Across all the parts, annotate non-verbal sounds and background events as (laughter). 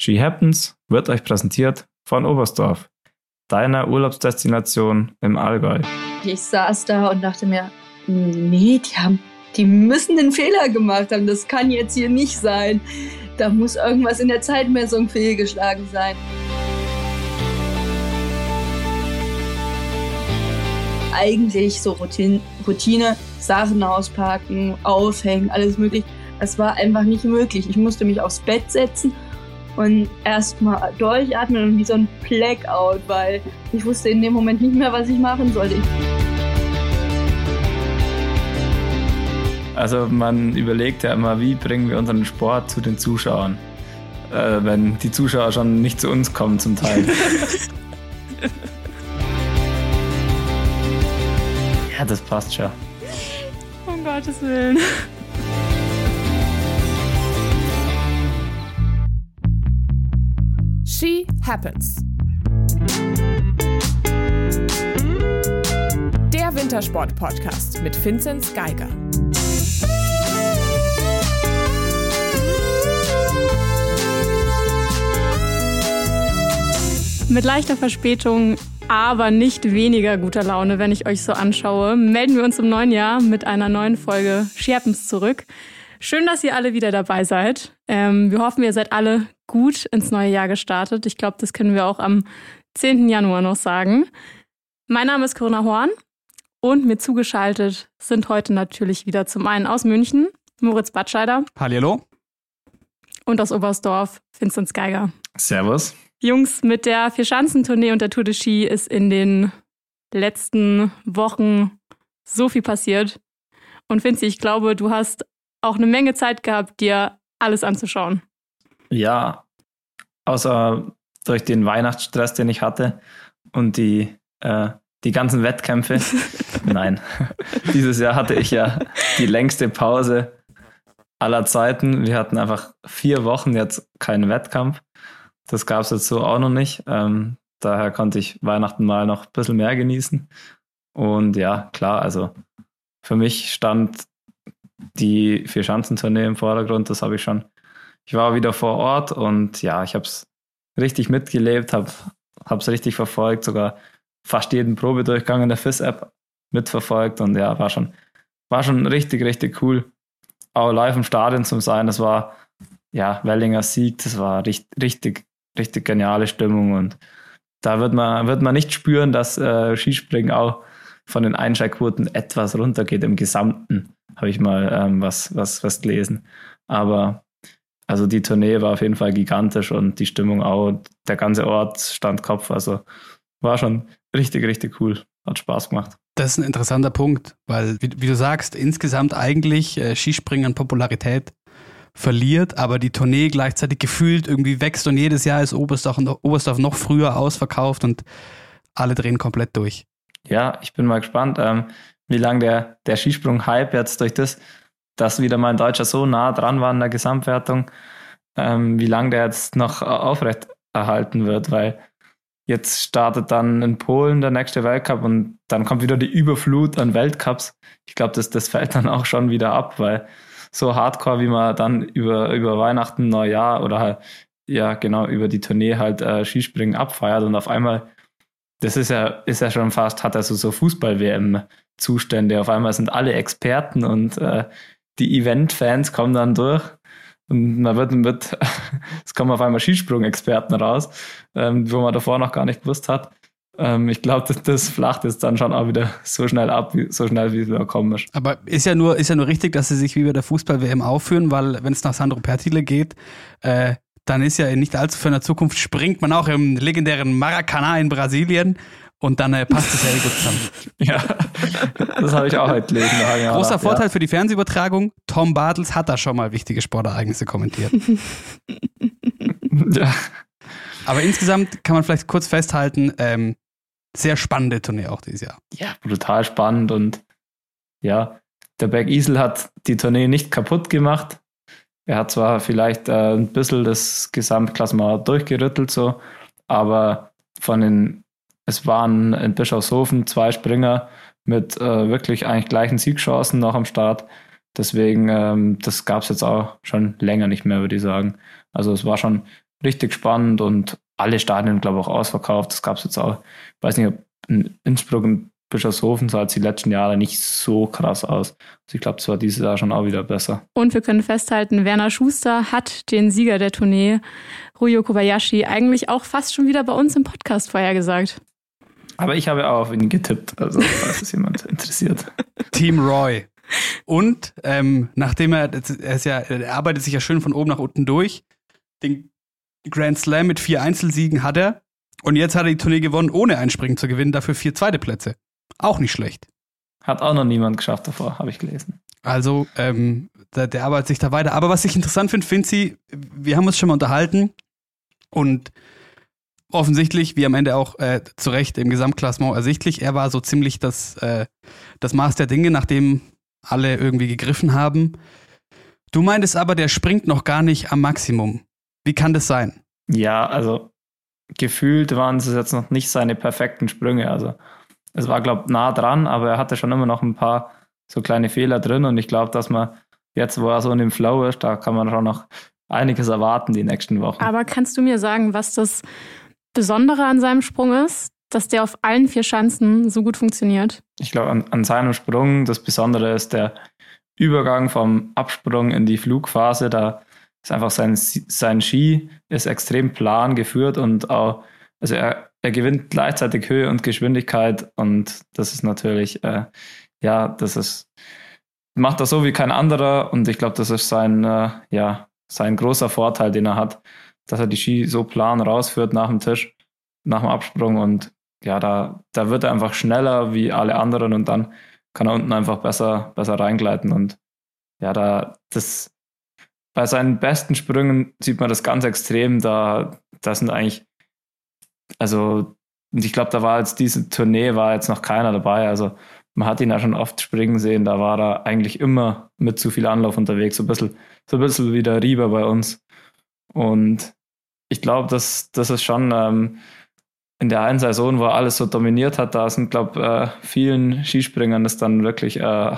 She Happens wird euch präsentiert von Oberstdorf, deiner Urlaubsdestination im Allgäu. Ich saß da und dachte mir, nee, die haben, die müssen den Fehler gemacht haben. Das kann jetzt hier nicht sein. Da muss irgendwas in der Zeitmessung fehlgeschlagen sein. Eigentlich so Routine, Routine, Sachen auspacken, aufhängen, alles möglich. Das war einfach nicht möglich. Ich musste mich aufs Bett setzen und erstmal durchatmen und wie so ein Blackout, weil ich wusste in dem Moment nicht mehr, was ich machen sollte. Also man überlegt ja immer, wie bringen wir unseren Sport zu den Zuschauern, äh, wenn die Zuschauer schon nicht zu uns kommen zum Teil. (laughs) ja, das passt schon. Um Gottes Willen. She Happens. Der Wintersport-Podcast mit Vinzenz Geiger. Mit leichter Verspätung, aber nicht weniger guter Laune, wenn ich euch so anschaue, melden wir uns im neuen Jahr mit einer neuen Folge She Happens zurück. Schön, dass ihr alle wieder dabei seid. Ähm, wir hoffen, ihr seid alle gut ins neue Jahr gestartet. Ich glaube, das können wir auch am 10. Januar noch sagen. Mein Name ist Corinna Horn und mir zugeschaltet sind heute natürlich wieder zum einen aus München Moritz Batscheider. Hallo. Und aus Oberstdorf Vinzenz Geiger. Servus. Jungs, mit der Vierschanzentournee und der Tour de Ski ist in den letzten Wochen so viel passiert. Und Vinzi, ich glaube, du hast auch eine Menge Zeit gehabt, dir alles anzuschauen. Ja, außer durch den Weihnachtsstress, den ich hatte und die, äh, die ganzen Wettkämpfe. (laughs) Nein, (laughs) dieses Jahr hatte ich ja die längste Pause aller Zeiten. Wir hatten einfach vier Wochen jetzt keinen Wettkampf. Das gab es jetzt so auch noch nicht. Ähm, daher konnte ich Weihnachten mal noch ein bisschen mehr genießen. Und ja, klar, also für mich stand die Vier-Schanzentournee im Vordergrund. Das habe ich schon. Ich war wieder vor Ort und ja, ich habe es richtig mitgelebt, habe es richtig verfolgt, sogar fast jeden Probedurchgang in der FIS-App mitverfolgt und ja, war schon, war schon richtig, richtig cool. Auch live im Stadion zu sein, das war ja Wellinger Sieg, das war richtig, richtig, richtig geniale Stimmung und da wird man, wird man nicht spüren, dass äh, Skispringen auch von den Einschaltquoten etwas runtergeht im Gesamten habe ich mal ähm, was, was, was gelesen. Aber also die Tournee war auf jeden Fall gigantisch und die Stimmung auch. Der ganze Ort stand Kopf. Also war schon richtig, richtig cool. Hat Spaß gemacht. Das ist ein interessanter Punkt, weil, wie, wie du sagst, insgesamt eigentlich äh, Skispringen an Popularität verliert, aber die Tournee gleichzeitig gefühlt irgendwie wächst und jedes Jahr ist Oberstdorf, Oberstdorf noch früher ausverkauft und alle drehen komplett durch. Ja, ich bin mal gespannt. Ähm, wie lange der, der Skisprung-Hype jetzt durch das, dass wieder mal ein Deutscher so nah dran war in der Gesamtwertung, ähm, wie lange der jetzt noch aufrecht erhalten wird, weil jetzt startet dann in Polen der nächste Weltcup und dann kommt wieder die Überflut an Weltcups. Ich glaube, das, das fällt dann auch schon wieder ab, weil so hardcore, wie man dann über, über Weihnachten, Neujahr oder halt, ja, genau, über die Tournee halt äh, Skispringen abfeiert und auf einmal, das ist ja, ist ja schon fast, hat er so, so Fußball-WM Zustände. Auf einmal sind alle Experten und äh, die Event-Fans kommen dann durch. Und man wird, wird (laughs) es kommen auf einmal Skisprung-Experten raus, ähm, wo man davor noch gar nicht gewusst hat. Ähm, ich glaube, das, das flacht jetzt dann schon auch wieder so schnell ab, so schnell wie es wieder kommen ist. Aber ist ja nur, ist ja nur richtig, dass sie sich wie bei der Fußball-WM aufführen, weil wenn es nach Sandro Pertile geht, äh, dann ist ja nicht allzu ferner Zukunft, springt man auch im legendären Maracanã in Brasilien und dann äh, passt es ja gut zusammen. (laughs) ja, das habe ich auch heute gelesen. Ja, Großer Vorteil ja. für die Fernsehübertragung, Tom Bartels hat da schon mal wichtige Sportereignisse kommentiert. ja. Aber insgesamt kann man vielleicht kurz festhalten, ähm, sehr spannende Tournee auch dieses Jahr. Ja, brutal spannend und ja, der Bergisel hat die Tournee nicht kaputt gemacht. Er hat zwar vielleicht äh, ein bisschen das Gesamtklassement durchgerüttelt, so, aber von den es waren in Bischofshofen zwei Springer mit äh, wirklich eigentlich gleichen Siegchancen noch am Start. Deswegen, ähm, das gab es jetzt auch schon länger nicht mehr, würde ich sagen. Also es war schon richtig spannend und alle Stadien, glaube ich, auch ausverkauft. Das gab es jetzt auch, ich weiß nicht, ob in Innsbruck und Bischofshofen sah es die letzten Jahre nicht so krass aus. Also ich glaube, es war dieses Jahr schon auch wieder besser. Und wir können festhalten, Werner Schuster hat den Sieger der Tournee, Ruyo Kobayashi, eigentlich auch fast schon wieder bei uns im Podcast vorhergesagt. Aber ich habe auch auf ihn getippt, also falls es jemand interessiert. (laughs) Team Roy. Und ähm, nachdem er, er, ist ja, er arbeitet sich ja schön von oben nach unten durch, den Grand Slam mit vier Einzelsiegen hat er. Und jetzt hat er die Tournee gewonnen, ohne Einspringen zu gewinnen, dafür vier zweite Plätze. Auch nicht schlecht. Hat auch noch niemand geschafft davor, habe ich gelesen. Also, ähm, der, der, arbeitet sich da weiter. Aber was ich interessant finde, Finzi, wir haben uns schon mal unterhalten und offensichtlich, wie am Ende auch äh, zu Recht im Gesamtklassement ersichtlich, er war so ziemlich das, äh, das Maß der Dinge, nachdem alle irgendwie gegriffen haben. Du meintest aber, der springt noch gar nicht am Maximum. Wie kann das sein? Ja, also gefühlt waren es jetzt noch nicht seine perfekten Sprünge. Also es war, glaube ich, nah dran, aber er hatte schon immer noch ein paar so kleine Fehler drin und ich glaube, dass man jetzt, wo er so in dem Flow ist, da kann man schon noch einiges erwarten die nächsten Wochen. Aber kannst du mir sagen, was das Besondere an seinem Sprung ist, dass der auf allen vier Schanzen so gut funktioniert? Ich glaube, an, an seinem Sprung, das Besondere ist der Übergang vom Absprung in die Flugphase. Da ist einfach sein, sein Ski ist extrem plan geführt und auch, also er, er gewinnt gleichzeitig Höhe und Geschwindigkeit und das ist natürlich, äh, ja, das ist, macht das so wie kein anderer und ich glaube, das ist sein, äh, ja, sein großer Vorteil, den er hat, dass er die Ski so plan rausführt nach dem Tisch, nach dem Absprung und ja, da, da wird er einfach schneller wie alle anderen und dann kann er unten einfach besser, besser reingleiten und ja, da, das, bei seinen besten Sprüngen sieht man das ganz extrem, da, da sind eigentlich also ich glaube, da war jetzt diese Tournee, war jetzt noch keiner dabei. Also man hat ihn ja schon oft springen sehen, da war er eigentlich immer mit zu viel Anlauf unterwegs, so ein bisschen, so ein bisschen wie der Rieber bei uns. Und ich glaube, dass das ist schon ähm, in der einen Saison, wo er alles so dominiert hat, da sind, glaube äh, vielen Skispringern ist dann wirklich äh,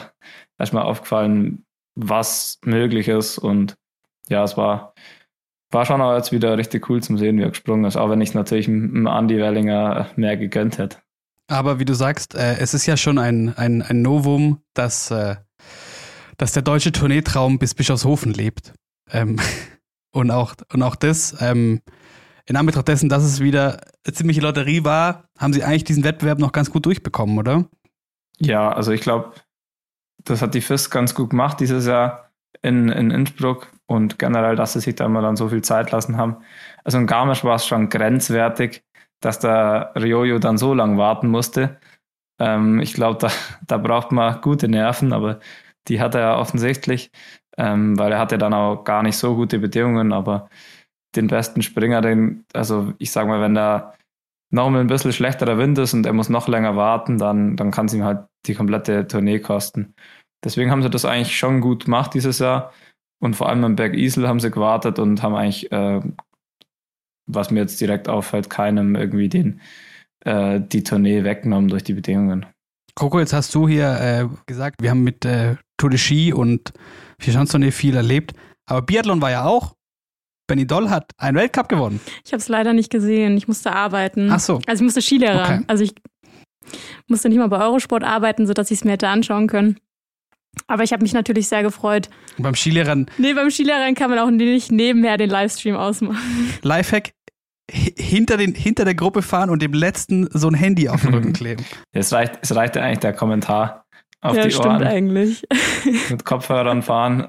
erstmal aufgefallen, was möglich ist. Und ja, es war, war schon auch jetzt wieder richtig cool zum Sehen, wie er gesprungen ist, auch wenn ich natürlich dem Andy Wellinger mehr gegönnt hätte. Aber wie du sagst, äh, es ist ja schon ein, ein, ein Novum, dass, äh, dass der deutsche Tourneetraum bis Bischofshofen lebt. Ähm, (laughs) und, auch, und auch das, ähm, in Anbetracht dessen, dass es wieder eine ziemliche Lotterie war, haben sie eigentlich diesen Wettbewerb noch ganz gut durchbekommen, oder? Ja, also ich glaube, das hat die FIS ganz gut gemacht dieses Jahr in, in Innsbruck und generell, dass sie sich da immer dann so viel Zeit lassen haben. Also in Garmisch war es schon grenzwertig, dass der Riojo dann so lange warten musste. Ähm, ich glaube, da, (laughs) da braucht man gute Nerven, aber die hat er offensichtlich, ähm, weil er hatte dann auch gar nicht so gute Bedingungen, aber den besten Springer, den, also ich sag mal, wenn da noch mal ein bisschen schlechterer Wind ist und er muss noch länger warten, dann, dann kann es ihm halt die komplette Tournee kosten. Deswegen haben sie das eigentlich schon gut gemacht dieses Jahr. Und vor allem am Berg Isel haben sie gewartet und haben eigentlich, äh, was mir jetzt direkt auffällt, keinem irgendwie den, äh, die Tournee weggenommen durch die Bedingungen. Coco, jetzt hast du hier äh, gesagt, wir haben mit äh, Tour de Ski und Vierschanztournee viel erlebt. Aber Biathlon war ja auch. Benny Doll hat einen Weltcup gewonnen. Ich habe es leider nicht gesehen. Ich musste arbeiten. Ach so. Also ich musste Skilehrer. Okay. Also ich musste nicht mal bei Eurosport arbeiten, sodass ich es mir hätte anschauen können. Aber ich habe mich natürlich sehr gefreut. Und beim Skilehrern? Nee, beim Skilehrern kann man auch nicht nebenher den Livestream ausmachen. Lifehack, hinter, den, hinter der Gruppe fahren und dem letzten so ein Handy auf den Rücken (laughs) kleben. Es reicht, es reicht ja eigentlich der Kommentar auf ja, die stimmt Ohren. eigentlich. Mit Kopfhörern fahren.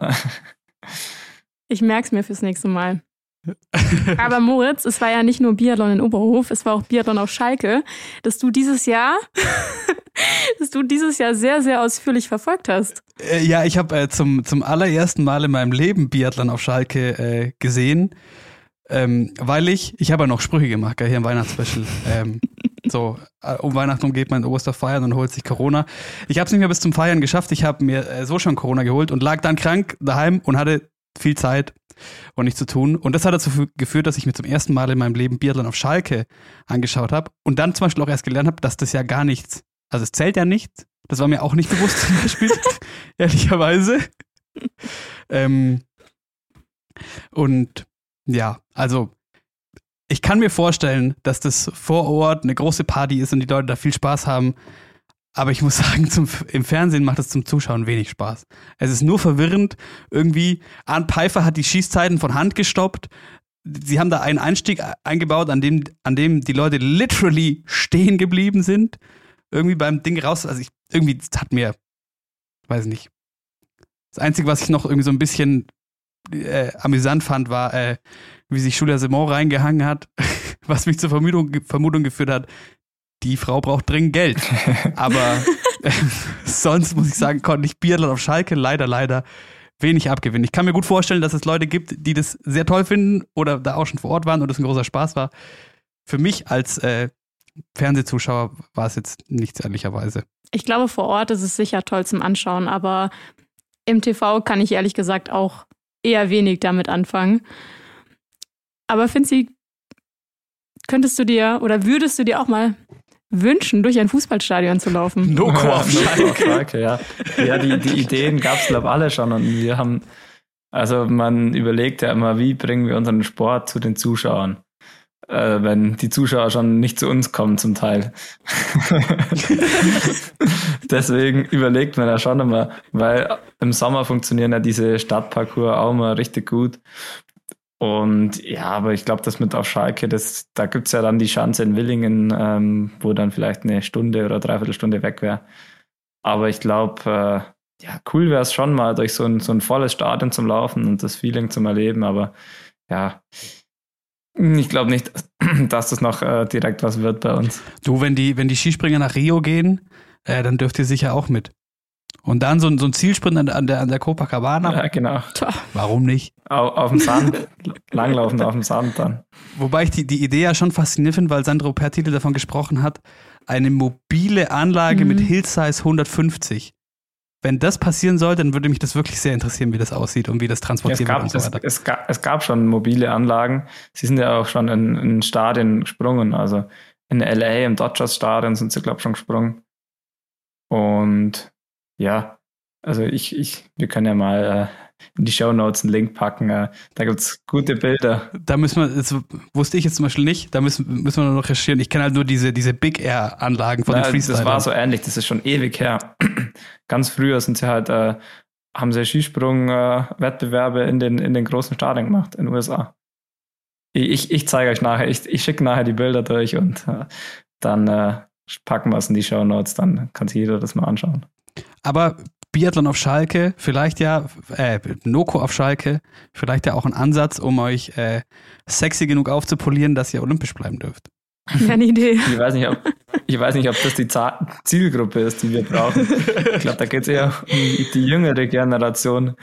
Ich merke es mir fürs nächste Mal. Aber Moritz, es war ja nicht nur Biathlon in Oberhof, es war auch Biathlon auf Schalke, dass du dieses Jahr, (laughs) dass du dieses Jahr sehr, sehr ausführlich verfolgt hast. Äh, ja, ich habe äh, zum, zum allerersten Mal in meinem Leben Biathlon auf Schalke äh, gesehen, ähm, weil ich, ich habe ja noch Sprüche gemacht, gell, hier im Weihnachtsspecial. ähm, so, äh, um Weihnachten geht man in Oster feiern und holt sich Corona. Ich habe es nicht mehr bis zum Feiern geschafft. Ich habe mir äh, so schon Corona geholt und lag dann krank daheim und hatte viel Zeit und nichts zu tun. Und das hat dazu geführt, dass ich mir zum ersten Mal in meinem Leben Biathlon auf Schalke angeschaut habe und dann zum Beispiel auch erst gelernt habe, dass das ja gar nichts, also es zählt ja nichts. Das war mir auch nicht bewusst zum Beispiel, (laughs) ehrlicherweise. ähm, und ja, also ich kann mir vorstellen, dass das vor Ort eine große Party ist und die Leute da viel Spaß haben. Aber ich muss (laughs) sagen, zum, im Fernsehen macht es zum Zuschauen wenig Spaß. Es ist nur verwirrend. Irgendwie, Arndt Pfeiffer hat die Schießzeiten von Hand gestoppt. Sie haben da einen Einstieg eingebaut, an dem, an dem die Leute literally stehen geblieben sind. Irgendwie beim Ding raus. Also ich, irgendwie, hat mir, weiß nicht. Das Einzige, was ich noch irgendwie so ein bisschen äh, amüsant fand, war, äh, wie sich Julia Simon reingehangen hat, (laughs) was mich zur Vermutung, Vermutung geführt hat, die Frau braucht dringend Geld. (laughs) Aber äh, (laughs) sonst muss ich sagen, konnte ich Biathlon auf Schalke leider, leider wenig abgewinnen. Ich kann mir gut vorstellen, dass es Leute gibt, die das sehr toll finden oder da auch schon vor Ort waren und es ein großer Spaß war. Für mich als äh, Fernsehzuschauer war es jetzt nichts ehrlicherweise. Ich glaube, vor Ort ist es sicher toll zum Anschauen, aber im TV kann ich ehrlich gesagt auch eher wenig damit anfangen. Aber Finzi, könntest du dir oder würdest du dir auch mal wünschen, durch ein Fußballstadion zu laufen? Noko auf Schalke. Ja. Ja, die, die (laughs) Ideen gab es, glaube ich, alle schon. Und wir haben, also man überlegt ja immer, wie bringen wir unseren Sport zu den Zuschauern? Äh, wenn die Zuschauer schon nicht zu uns kommen zum Teil. (laughs) Deswegen überlegt man ja schon immer, weil im Sommer funktionieren ja diese Stadtparcours auch immer richtig gut. Und ja, aber ich glaube, das mit auf Schalke, das, da gibt's ja dann die Chance in Willingen, ähm, wo dann vielleicht eine Stunde oder dreiviertel Stunde weg wäre. Aber ich glaube, äh, ja, cool wäre es schon mal, durch so ein, so ein volles Stadion zum Laufen und das Feeling zum Erleben. Aber ja, ich glaube nicht, (clears throat) dass das noch äh, direkt was wird bei uns. Du, wenn die, wenn die Skispringer nach Rio gehen, äh, dann dürft ihr sicher auch mit. Und dann so, ein- so ein Zielsprint an, an, der, an der Copacabana. Ja, genau. Warum nicht? Auf, auf dem Sand, langlaufen auf dem Sand dann. Wobei ich die, die Idee ja schon faszinierend finde, weil Sandro Pertile davon gesprochen hat, eine mobile Anlage Mhm. mit Hillsize 150. Wenn das passieren sollte, dann würde mich das wirklich sehr interessieren, wie das aussieht und wie das Ja, transportiert wird gab, und so es, weiter. es, gab, es gab schon mobile Anlagen. Sie sind ja auch schon in, in Stadien gesprungen. Also in LA, im Dodgers Stadion sind sie, glaube ich, schon gesprungen. Und ja, also ich, ich, wir können ja mal äh, in die Show Notes einen Link packen. Äh, da gibt's gute Bilder. Da müssen wir, das wusste ich jetzt zum Beispiel nicht, da müssen, müssen wir noch recherchieren. Ich kenne halt nur diese, diese Big Air Anlagen von Na, den das Freestylern. war so ähnlich, das ist schon ewig her. (clears throat) Ganz früher sind sie halt, äh, haben sie Skisprung-Wettbewerbe in den, in den großen Stadien gemacht in den USA. Ich, ich, ich zeige euch nachher, ich, ich schicke nachher die Bilder durch und äh, dann äh, packen wir es in die Show Notes, dann kann sich jeder das mal anschauen. Aber Biathlon auf Schalke, vielleicht ja, äh, Noko auf Schalke, vielleicht ja auch ein Ansatz, um euch äh, sexy genug aufzupolieren, dass ihr olympisch bleiben dürft. Wäre eine Idee. Ich weiß nicht, ob, ich weiß nicht, ob das die Zielgruppe ist, die wir brauchen. Ich glaube, da geht es eher um die, jüngere Generation.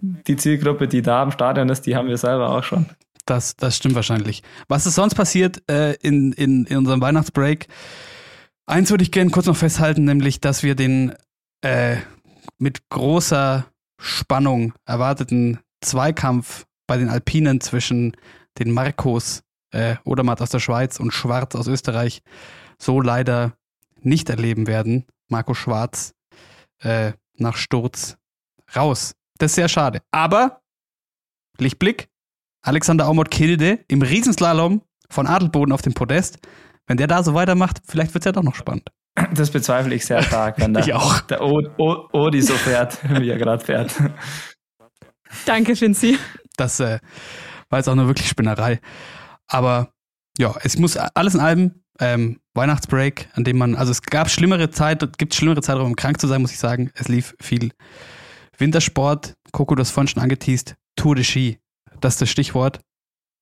Die Zielgruppe, die da im Stadion ist, die haben wir selber auch schon. Das, das stimmt wahrscheinlich. Was ist sonst passiert äh, in, in, in unserem Weihnachtsbreak? Eins würde ich gerne kurz noch festhalten, nämlich, dass wir den äh, mit großer Spannung erwarteten Zweikampf bei den Alpinen zwischen den Marcos äh, Odermatt aus der Schweiz und Schwarz aus Österreich so leider nicht erleben werden. Marco Schwarz äh, nach Sturz raus. Das ist sehr schade. Aber Lichtblick, Alexander Aumott Kilde im Riesenslalom von Adelboden auf dem Podest. Wenn der da so weitermacht, vielleicht wird es ja doch noch spannend. Das bezweifle ich sehr stark, wenn der, (laughs) Ich auch. der o o Odi so fährt, (laughs) wie er gerade fährt. Danke, Finzi. Das äh, war jetzt auch nur wirklich Spinnerei. Aber ja, es muss alles in allem ähm, Weihnachtsbreak, an dem man, also es gab schlimmere Zeit, gibt schlimmere Zeit, um krank zu sein, muss ich sagen. Es lief viel Wintersport. Coco, du hast vorhin schon angeteased. Tour de Ski. Das ist das Stichwort.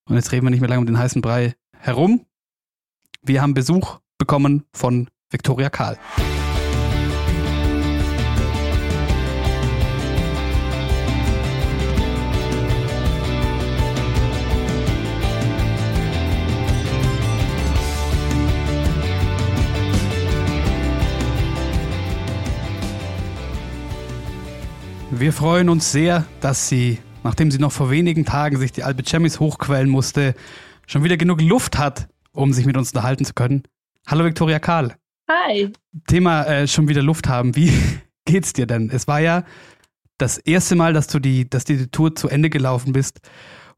Und jetzt reden wir nicht mehr lange um den heißen Brei herum. Wir haben Besuch bekommen von Viktoria Karl. Wir freuen uns sehr, dass sie, nachdem sie noch vor wenigen Tagen sich die Alpe Chemis hochquellen musste, schon wieder genug Luft hat, um sich mit uns unterhalten zu können. Hallo Viktoria Karl. Hi. Thema äh, schon wieder Luft haben. Wie (laughs) geht's dir denn? Es war ja das erste Mal, dass du die, dass die Tour zu Ende gelaufen bist.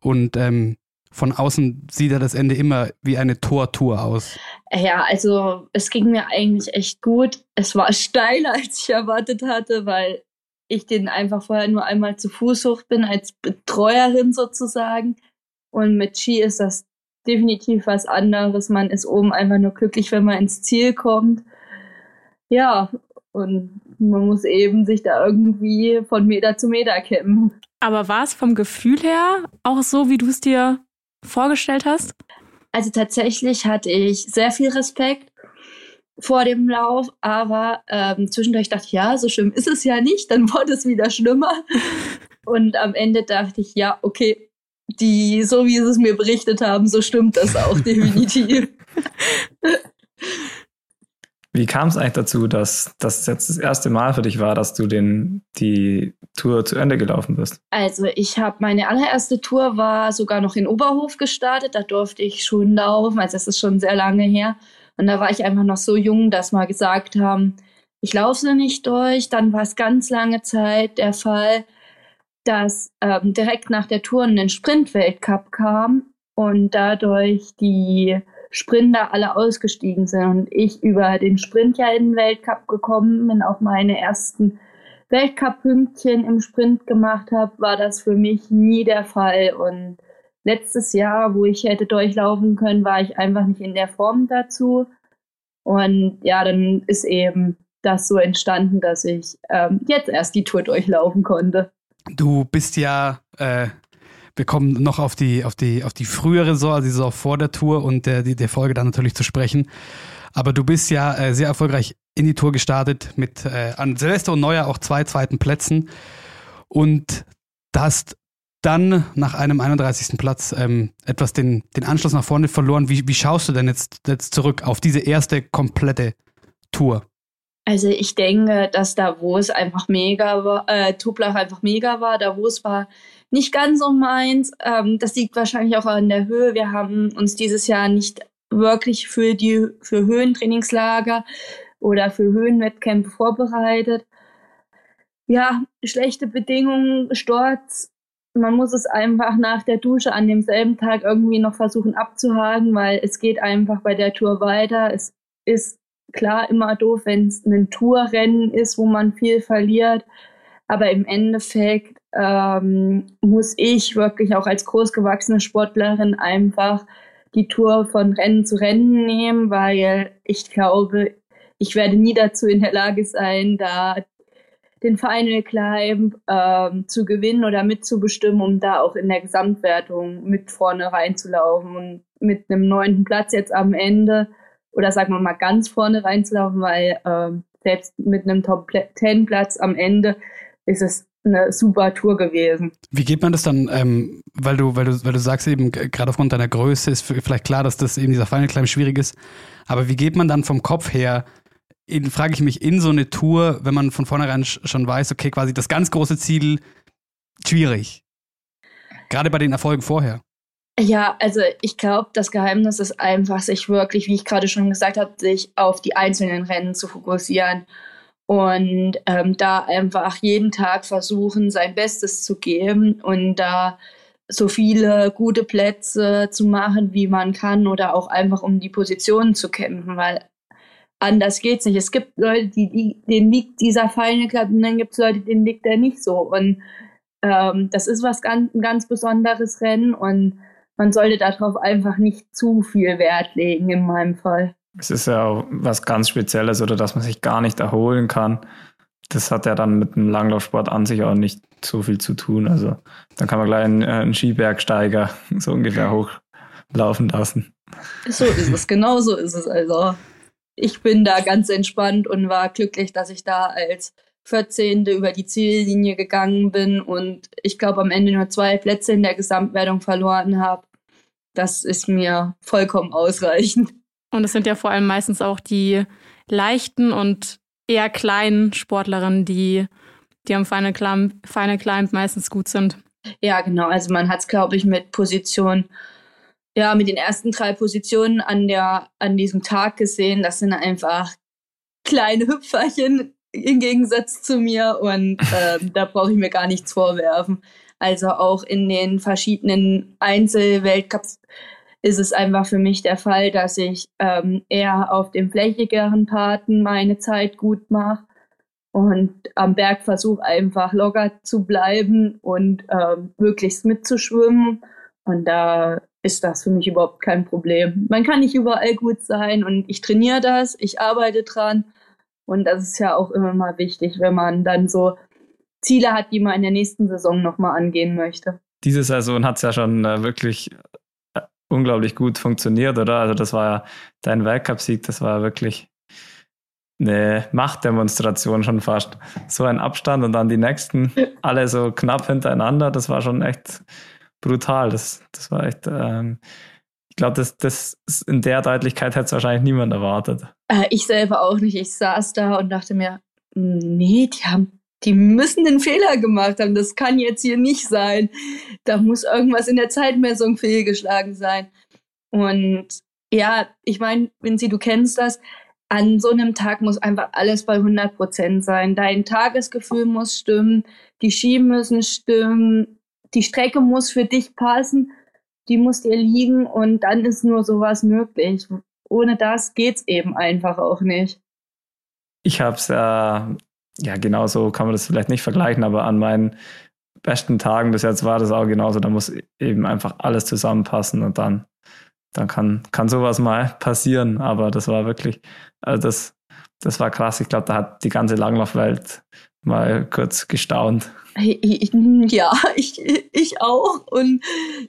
Und ähm, von außen sieht ja das Ende immer wie eine Tortour aus. Ja, also es ging mir eigentlich echt gut. Es war steiler, als ich erwartet hatte, weil ich den einfach vorher nur einmal zu Fuß hoch bin, als Betreuerin sozusagen. Und mit Ski ist das definitiv was anderes. Man ist oben einfach nur glücklich, wenn man ins Ziel kommt. Ja, und man muss eben sich da irgendwie von Meter zu Meter kämpfen. Aber war es vom Gefühl her auch so, wie du es dir vorgestellt hast? Also tatsächlich hatte ich sehr viel Respekt vor dem Lauf, aber ähm, zwischendurch dachte ich, ja, so schlimm ist es ja nicht, dann (laughs) wurde es wieder schlimmer. (laughs) Und am Ende dachte ich, ja, okay, die, so wie sie es mir berichtet haben, so stimmt das auch (laughs) definitiv. Wie kam es eigentlich dazu, dass das jetzt das erste Mal für dich war, dass du den, die Tour zu Ende gelaufen bist? Also ich habe meine allererste Tour war sogar noch in Oberhof gestartet. Da durfte ich schon laufen. Also es ist schon sehr lange her. Und da war ich einfach noch so jung, dass wir gesagt haben, ich laufe sie nicht durch. Dann war es ganz lange Zeit der Fall, dass ähm, direkt nach der Tour ein Sprint-Weltcup kam und dadurch die Sprinter alle ausgestiegen sind und ich über den Sprint ja in den Weltcup gekommen bin, auch meine ersten Weltcup-Pünktchen im Sprint gemacht habe, war das für mich nie der Fall. Und letztes Jahr, wo ich hätte durchlaufen können, war ich einfach nicht in der Form dazu. Und ja, dann ist eben das so entstanden, dass ich ähm, jetzt erst die Tour durchlaufen konnte. Du bist ja äh, wir kommen noch auf die, auf die, auf die frühere Saison, also die Saison vor der Tour und der, der Folge dann natürlich zu sprechen. Aber du bist ja äh, sehr erfolgreich in die Tour gestartet mit äh, an Silvester und Neujahr auch zwei zweiten Plätzen und hast dann nach einem 31. Platz ähm, etwas den, den Anschluss nach vorne verloren. Wie, wie schaust du denn jetzt, jetzt zurück auf diese erste komplette Tour? Also ich denke, dass da, wo es einfach mega war, äh, Tublach einfach mega war, da wo es war nicht ganz so meins. Ähm, das liegt wahrscheinlich auch an der Höhe. Wir haben uns dieses Jahr nicht wirklich für die für Höhentrainingslager oder für Höhenwettkämpfe vorbereitet. Ja, schlechte Bedingungen, Sturz. Man muss es einfach nach der Dusche an demselben Tag irgendwie noch versuchen abzuhaken, weil es geht einfach bei der Tour weiter. Es ist klar immer doof, wenn es ein Tourrennen ist, wo man viel verliert. Aber im Endeffekt ähm, muss ich wirklich auch als großgewachsene Sportlerin einfach die Tour von Rennen zu Rennen nehmen, weil ich glaube, ich werde nie dazu in der Lage sein, da den Final Climb ähm, zu gewinnen oder mitzubestimmen, um da auch in der Gesamtwertung mit vorne reinzulaufen und mit einem neunten Platz jetzt am Ende oder sagen wir mal ganz vorne reinzulaufen, weil ähm, selbst mit einem Top 10 Platz am Ende ist es eine super Tour gewesen. Wie geht man das dann, ähm, weil du, weil du, weil du sagst eben, gerade aufgrund deiner Größe ist vielleicht klar, dass das eben dieser Final Climb schwierig ist, aber wie geht man dann vom Kopf her, frage ich mich, in so eine Tour, wenn man von vornherein schon weiß, okay, quasi das ganz große Ziel, schwierig. Gerade bei den Erfolgen vorher. Ja, also ich glaube, das Geheimnis ist einfach, sich wirklich, wie ich gerade schon gesagt habe, sich auf die einzelnen Rennen zu fokussieren und ähm, da einfach jeden Tag versuchen, sein Bestes zu geben und da so viele gute Plätze zu machen, wie man kann oder auch einfach um die Positionen zu kämpfen, weil anders geht's nicht. Es gibt Leute, die, die denen liegt dieser Final Club und dann gibt es Leute, denen liegt der nicht so und ähm, das ist was ganz, ein ganz besonderes Rennen und man sollte darauf einfach nicht zu viel Wert legen in meinem Fall. Es ist ja auch was ganz Spezielles oder dass man sich gar nicht erholen kann. Das hat ja dann mit dem Langlaufsport an sich auch nicht so viel zu tun. Also dann kann man gleich einen, äh, einen Skibergsteiger (laughs) so ungefähr hochlaufen lassen. So ist es, genau so ist es. Also ich bin da ganz entspannt und war glücklich, dass ich da als 14. über die Ziellinie gegangen bin und ich glaube am Ende nur zwei Plätze in der Gesamtwertung verloren habe. Das ist mir vollkommen ausreichend. Und es sind ja vor allem meistens auch die leichten und eher kleinen Sportlerinnen, die, die am Final Climb, Final Climb meistens gut sind. Ja, genau. Also man hat es, glaube ich, mit Position, ja, mit den ersten drei Positionen an der, an diesem Tag gesehen. Das sind einfach kleine Hüpferchen im Gegensatz zu mir und äh, da brauche ich mir gar nichts vorwerfen. Also auch in den verschiedenen Einzelweltcups ist es einfach für mich der Fall, dass ich ähm, eher auf dem flächigeren Parten meine Zeit gut mache und am Berg versuche einfach locker zu bleiben und ähm, möglichst mitzuschwimmen. Und da ist das für mich überhaupt kein Problem. Man kann nicht überall gut sein und ich trainiere das, ich arbeite dran. Und das ist ja auch immer mal wichtig, wenn man dann so Ziele hat, die man in der nächsten Saison nochmal angehen möchte. Diese Saison hat es ja schon äh, wirklich äh, unglaublich gut funktioniert, oder? Also das war ja dein Weltcup-Sieg, das war wirklich eine Machtdemonstration schon fast. So ein Abstand und dann die nächsten, (laughs) alle so knapp hintereinander, das war schon echt brutal. Das, das war echt, ähm, ich glaube, das, das in der Deutlichkeit hätte es wahrscheinlich niemand erwartet. Äh, ich selber auch nicht. Ich saß da und dachte mir, nee, die haben, die müssen den Fehler gemacht haben. Das kann jetzt hier nicht sein. Da muss irgendwas in der Zeitmessung fehlgeschlagen sein. Und ja, ich meine, Vinci, du kennst das. An so einem Tag muss einfach alles bei 100 Prozent sein. Dein Tagesgefühl muss stimmen, die Ski müssen stimmen, die Strecke muss für dich passen, die muss dir liegen und dann ist nur sowas möglich. Ohne das geht's eben einfach auch nicht. Ich habe es ja, ja, genauso kann man das vielleicht nicht vergleichen, aber an meinen besten Tagen bis jetzt war das auch genauso. Da muss eben einfach alles zusammenpassen und dann, dann kann, kann sowas mal passieren. Aber das war wirklich, also das, das war krass. Ich glaube, da hat die ganze Langlaufwelt mal kurz gestaunt. Ja, (laughs) ich, ich auch. Und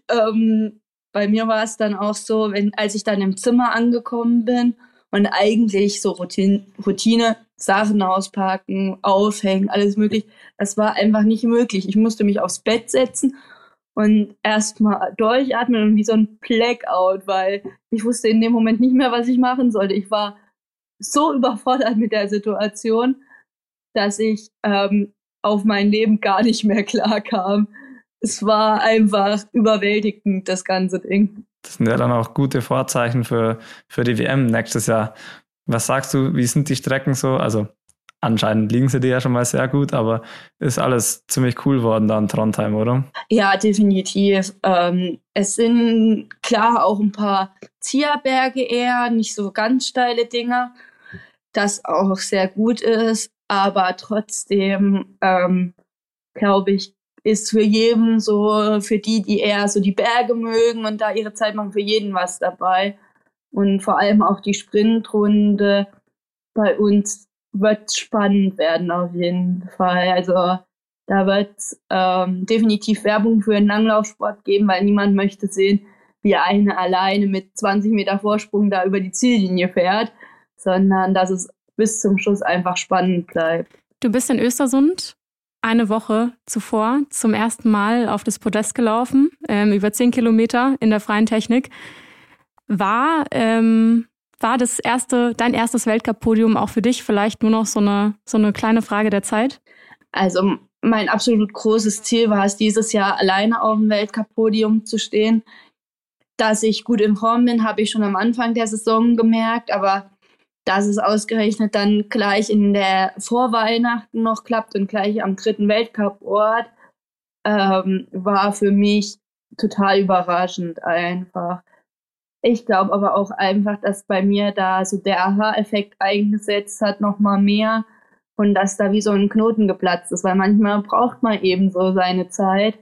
ähm, bei mir war es dann auch so, wenn, als ich dann im Zimmer angekommen bin und eigentlich so Routine, Routine Sachen auspacken, aufhängen, alles möglich, das war einfach nicht möglich. Ich musste mich aufs Bett setzen und erstmal durchatmen und wie so ein Blackout, weil ich wusste in dem Moment nicht mehr, was ich machen sollte. Ich war so überfordert mit der Situation, dass ich ähm, auf mein Leben gar nicht mehr klar kam. Es war einfach überwältigend, das ganze Ding. Das sind ja dann auch gute Vorzeichen für, für die WM nächstes Jahr. Was sagst du, wie sind die Strecken so? Also anscheinend liegen sie dir ja schon mal sehr gut, aber ist alles ziemlich cool worden da in Trondheim, oder? Ja, definitiv. Ähm, es sind klar auch ein paar Zierberge eher, nicht so ganz steile Dinger, das auch sehr gut ist aber trotzdem ähm, glaube ich, ist für jeden so, für die, die eher so die Berge mögen und da ihre Zeit machen, für jeden was dabei. Und vor allem auch die Sprintrunde bei uns wird spannend werden auf jeden Fall. Also da wird ähm, definitiv Werbung für einen Langlaufsport geben, weil niemand möchte sehen, wie eine alleine mit 20 Meter Vorsprung da über die Ziellinie fährt, sondern dass es bis zum Schluss einfach spannend bleibt. Du bist in Östersund eine Woche zuvor zum ersten Mal auf das Podest gelaufen, ähm, über zehn Kilometer in der freien Technik. War, ähm, war das erste, dein erstes Weltcup-Podium auch für dich vielleicht nur noch so eine, so eine kleine Frage der Zeit? Also mein absolut großes Ziel war es, dieses Jahr alleine auf dem Weltcup-Podium zu stehen. Dass ich gut in Form bin, habe ich schon am Anfang der Saison gemerkt, aber dass es ausgerechnet dann gleich in der Vorweihnachten noch klappt und gleich am dritten Weltcup-Ort, ähm, war für mich total überraschend einfach. Ich glaube aber auch einfach, dass bei mir da so der Aha-Effekt eingesetzt hat, nochmal mehr und dass da wie so ein Knoten geplatzt ist, weil manchmal braucht man eben so seine Zeit.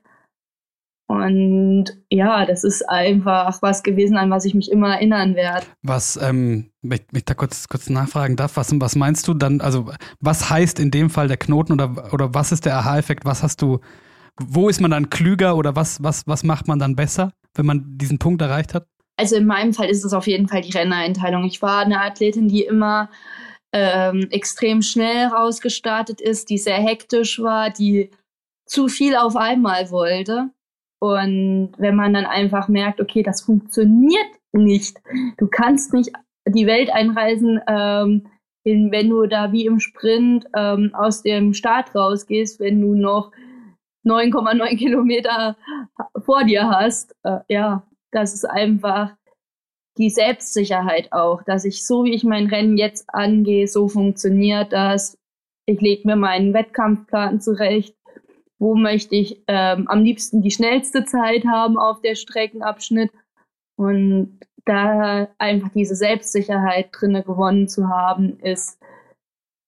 Und ja, das ist einfach was gewesen, an was ich mich immer erinnern werde. Was, ähm, wenn ich da kurz, kurz nachfragen darf, was, was meinst du dann, also was heißt in dem Fall der Knoten oder, oder was ist der Aha-Effekt? Was hast du, wo ist man dann klüger oder was, was, was macht man dann besser, wenn man diesen Punkt erreicht hat? Also in meinem Fall ist es auf jeden Fall die Renneinteilung. Ich war eine Athletin, die immer ähm, extrem schnell rausgestartet ist, die sehr hektisch war, die zu viel auf einmal wollte. Und wenn man dann einfach merkt, okay, das funktioniert nicht, du kannst nicht die Welt einreisen, ähm, in, wenn du da wie im Sprint ähm, aus dem Start rausgehst, wenn du noch 9,9 Kilometer vor dir hast. Äh, ja, das ist einfach die Selbstsicherheit auch, dass ich so, wie ich mein Rennen jetzt angehe, so funktioniert das. Ich lege mir meinen Wettkampfplan zurecht wo möchte ich ähm, am liebsten die schnellste Zeit haben auf der Streckenabschnitt. Und da einfach diese Selbstsicherheit drinne gewonnen zu haben, ist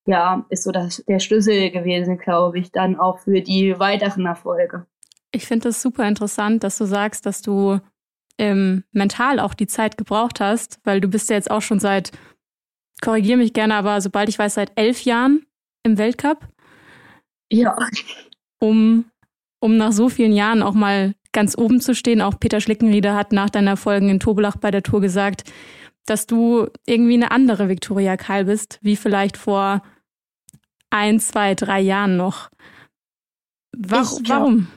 ja, ist so das, der Schlüssel gewesen, glaube ich, dann auch für die weiteren Erfolge. Ich finde es super interessant, dass du sagst, dass du ähm, mental auch die Zeit gebraucht hast, weil du bist ja jetzt auch schon seit, korrigiere mich gerne, aber sobald ich weiß, seit elf Jahren im Weltcup. Ja. Um, um nach so vielen Jahren auch mal ganz oben zu stehen. Auch Peter Schlickenrieder hat nach deiner Folgen in Tobelach bei der Tour gesagt, dass du irgendwie eine andere Viktoria Karl bist, wie vielleicht vor ein, zwei, drei Jahren noch. Warum? Glaub, warum?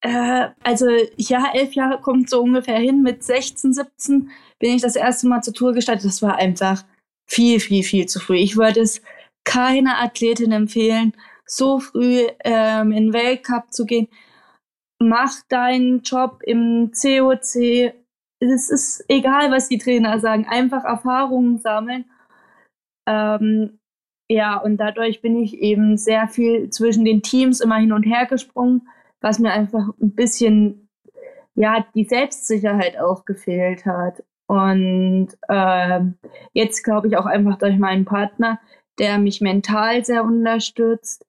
Äh, also ja, elf Jahre kommt so ungefähr hin. Mit 16, 17 bin ich das erste Mal zur Tour gestartet. Das war einfach viel, viel, viel zu früh. Ich würde es keiner Athletin empfehlen, so früh ähm, in den Weltcup zu gehen. Mach deinen Job im COC. Es ist egal, was die Trainer sagen. Einfach Erfahrungen sammeln. Ähm, ja, und dadurch bin ich eben sehr viel zwischen den Teams immer hin und her gesprungen, was mir einfach ein bisschen, ja, die Selbstsicherheit auch gefehlt hat. Und äh, jetzt glaube ich auch einfach durch meinen Partner, der mich mental sehr unterstützt,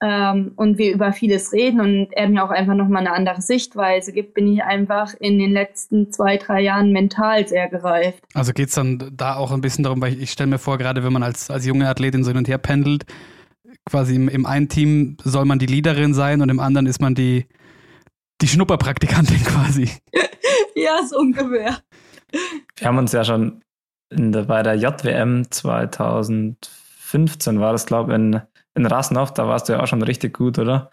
ähm, und wir über vieles reden und er mir auch einfach nochmal eine andere Sichtweise gibt, bin ich einfach in den letzten zwei, drei Jahren mental sehr gereift. Also geht es dann da auch ein bisschen darum, weil ich, ich stelle mir vor, gerade wenn man als, als junge Athletin so hin und her pendelt, quasi im, im einen Team soll man die Leaderin sein und im anderen ist man die, die Schnupperpraktikantin (laughs) quasi. (laughs) ja, so ungefähr. Wir haben uns ja schon der, bei der JWM 2015 war das, glaube ich, in in Rassenhof, da warst du ja auch schon richtig gut, oder?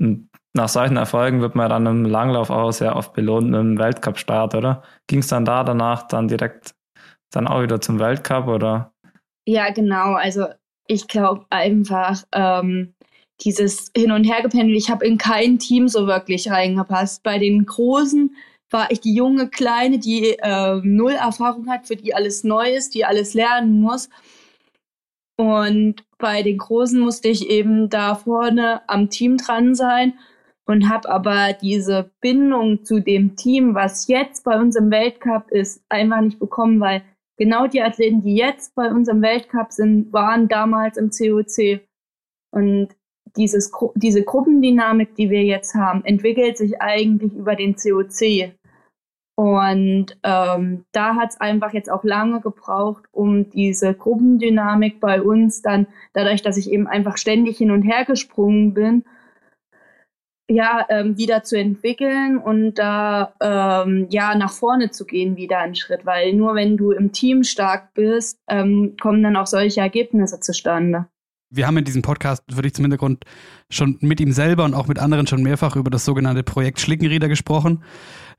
Und nach solchen Erfolgen wird man dann im Langlauf auch sehr oft belohnt mit dem Weltcup-Start, oder? Ging es dann da danach dann direkt dann auch wieder zum Weltcup, oder? Ja, genau. Also ich glaube einfach, ähm, dieses Hin- und Hergependel, ich habe in kein Team so wirklich reingepasst. Bei den Großen war ich die junge Kleine, die äh, null Erfahrung hat, für die alles neu ist, die alles lernen muss. Und bei den Großen musste ich eben da vorne am Team dran sein und habe aber diese Bindung zu dem Team, was jetzt bei uns im Weltcup ist, einfach nicht bekommen, weil genau die Athleten, die jetzt bei uns im Weltcup sind, waren damals im COC. Und dieses, diese Gruppendynamik, die wir jetzt haben, entwickelt sich eigentlich über den COC. Und ähm, da hat es einfach jetzt auch lange gebraucht, um diese Gruppendynamik bei uns dann, dadurch, dass ich eben einfach ständig hin und her gesprungen bin, ja, ähm, wieder zu entwickeln und da ähm, ja nach vorne zu gehen, wieder einen Schritt. Weil nur wenn du im Team stark bist, ähm, kommen dann auch solche Ergebnisse zustande. Wir haben in diesem Podcast, würde ich zum Hintergrund, schon mit ihm selber und auch mit anderen schon mehrfach über das sogenannte Projekt Schlickenrieder gesprochen.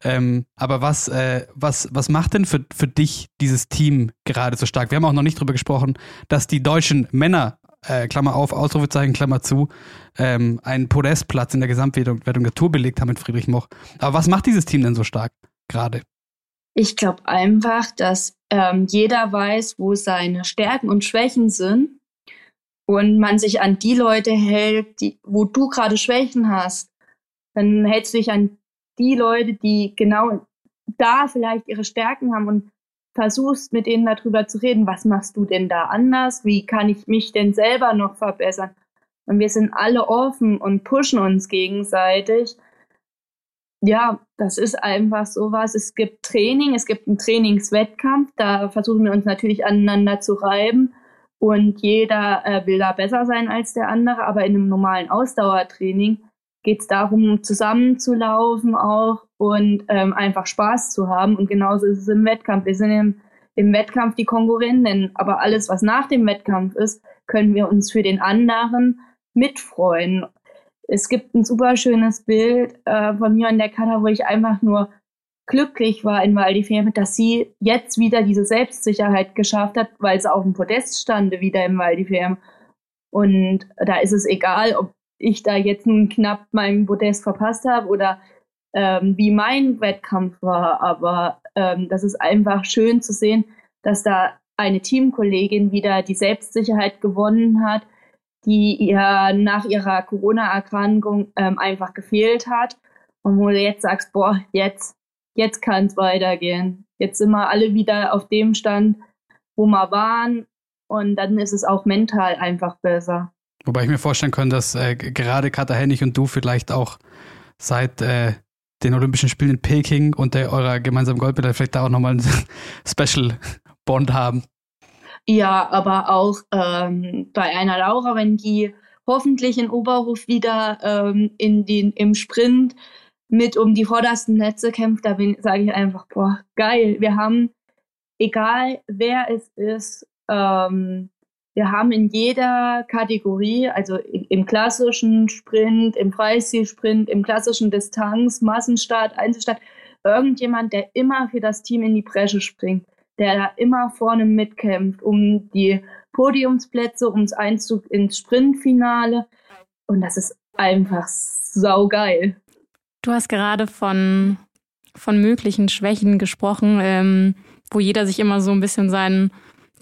Ähm, aber was, äh, was, was macht denn für, für dich dieses Team gerade so stark? Wir haben auch noch nicht darüber gesprochen, dass die deutschen Männer, äh, Klammer auf, Ausrufezeichen, Klammer zu, ähm, einen Podestplatz in der Gesamtwertung der Tour belegt haben mit Friedrich Moch. Aber was macht dieses Team denn so stark gerade? Ich glaube einfach, dass ähm, jeder weiß, wo seine Stärken und Schwächen sind und man sich an die Leute hält, die, wo du gerade Schwächen hast. Dann hältst du dich an die Leute, die genau da vielleicht ihre Stärken haben und versuchst mit denen darüber zu reden, was machst du denn da anders? Wie kann ich mich denn selber noch verbessern? Und wir sind alle offen und pushen uns gegenseitig. Ja, das ist einfach sowas. Es gibt Training, es gibt einen Trainingswettkampf, da versuchen wir uns natürlich aneinander zu reiben und jeder äh, will da besser sein als der andere, aber in einem normalen Ausdauertraining geht es darum, zusammenzulaufen auch und ähm, einfach Spaß zu haben. Und genauso ist es im Wettkampf. Wir sind im, im Wettkampf die Konkurrenten, aber alles, was nach dem Wettkampf ist, können wir uns für den anderen mitfreuen. Es gibt ein super schönes Bild äh, von mir an der Karte, wo ich einfach nur glücklich war in Val di dass sie jetzt wieder diese Selbstsicherheit geschafft hat, weil sie auf dem Podest stande wieder im Val di Und da ist es egal, ob ich da jetzt nun knapp meinen Podest verpasst habe oder ähm, wie mein Wettkampf war. Aber ähm, das ist einfach schön zu sehen, dass da eine Teamkollegin wieder die Selbstsicherheit gewonnen hat, die ihr nach ihrer Corona-Erkrankung ähm, einfach gefehlt hat. Und wo du jetzt sagst, boah, jetzt, jetzt kann es weitergehen. Jetzt sind wir alle wieder auf dem Stand, wo wir waren. Und dann ist es auch mental einfach besser. Wobei ich mir vorstellen kann, dass äh, gerade Katha Hennig und du vielleicht auch seit äh, den Olympischen Spielen in Peking und der eurer gemeinsamen Goldmedaille vielleicht da auch nochmal einen (laughs) Special Bond haben. Ja, aber auch ähm, bei einer Laura, wenn die hoffentlich in Oberhof wieder ähm, in den, im Sprint mit um die vordersten Netze kämpft, da sage ich einfach, boah, geil. Wir haben, egal wer es ist, ähm, wir haben in jeder Kategorie, also im klassischen Sprint, im Freistilsprint, im klassischen Distanz, Massenstart, Einzelstart, irgendjemand, der immer für das Team in die Bresche springt, der da immer vorne mitkämpft, um die Podiumsplätze, ums Einzug ins Sprintfinale. Und das ist einfach saugeil. Du hast gerade von, von möglichen Schwächen gesprochen, ähm, wo jeder sich immer so ein bisschen seinen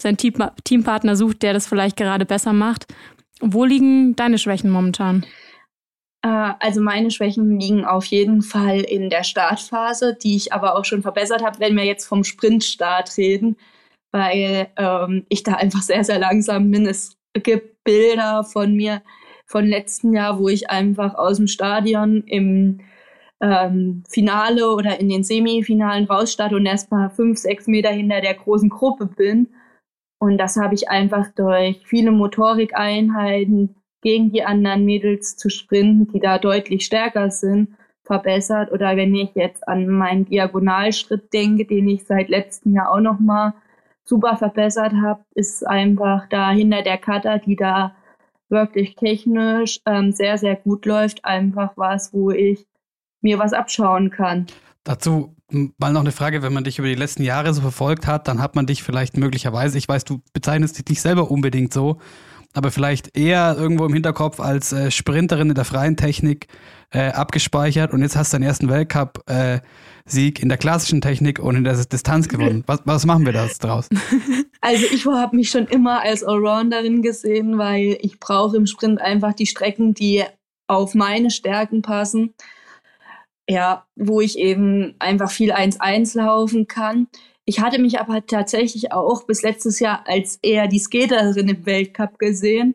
seinen Team Teampartner sucht, der das vielleicht gerade besser macht. Wo liegen deine Schwächen momentan? Äh, also meine Schwächen liegen auf jeden Fall in der Startphase, die ich aber auch schon verbessert habe, wenn wir jetzt vom Sprintstart reden, weil ähm, ich da einfach sehr, sehr langsam bin. Es gibt Bilder von mir von letzten Jahr, wo ich einfach aus dem Stadion im ähm, Finale oder in den Semifinalen rausstarte und erstmal fünf, sechs Meter hinter der großen Gruppe bin und das habe ich einfach durch viele Motorikeinheiten gegen die anderen Mädels zu sprinten, die da deutlich stärker sind, verbessert. Oder wenn ich jetzt an meinen Diagonalschritt denke, den ich seit letztem Jahr auch nochmal super verbessert habe, ist einfach da hinter der Cutter, die da wirklich technisch ähm, sehr, sehr gut läuft, einfach was, wo ich mir was abschauen kann. Dazu mal noch eine Frage, wenn man dich über die letzten Jahre so verfolgt hat, dann hat man dich vielleicht möglicherweise, ich weiß, du bezeichnest dich nicht selber unbedingt so, aber vielleicht eher irgendwo im Hinterkopf als äh, Sprinterin in der freien Technik äh, abgespeichert und jetzt hast du deinen ersten Weltcup-Sieg äh, in der klassischen Technik und in der Distanz gewonnen. (laughs) Was, was machen wir da draus? (laughs) Also ich habe mich schon immer als Allrounderin gesehen, weil ich brauche im Sprint einfach die Strecken, die auf meine Stärken passen ja, wo ich eben einfach viel 1-1 laufen kann. Ich hatte mich aber tatsächlich auch bis letztes Jahr als eher die Skaterin im Weltcup gesehen.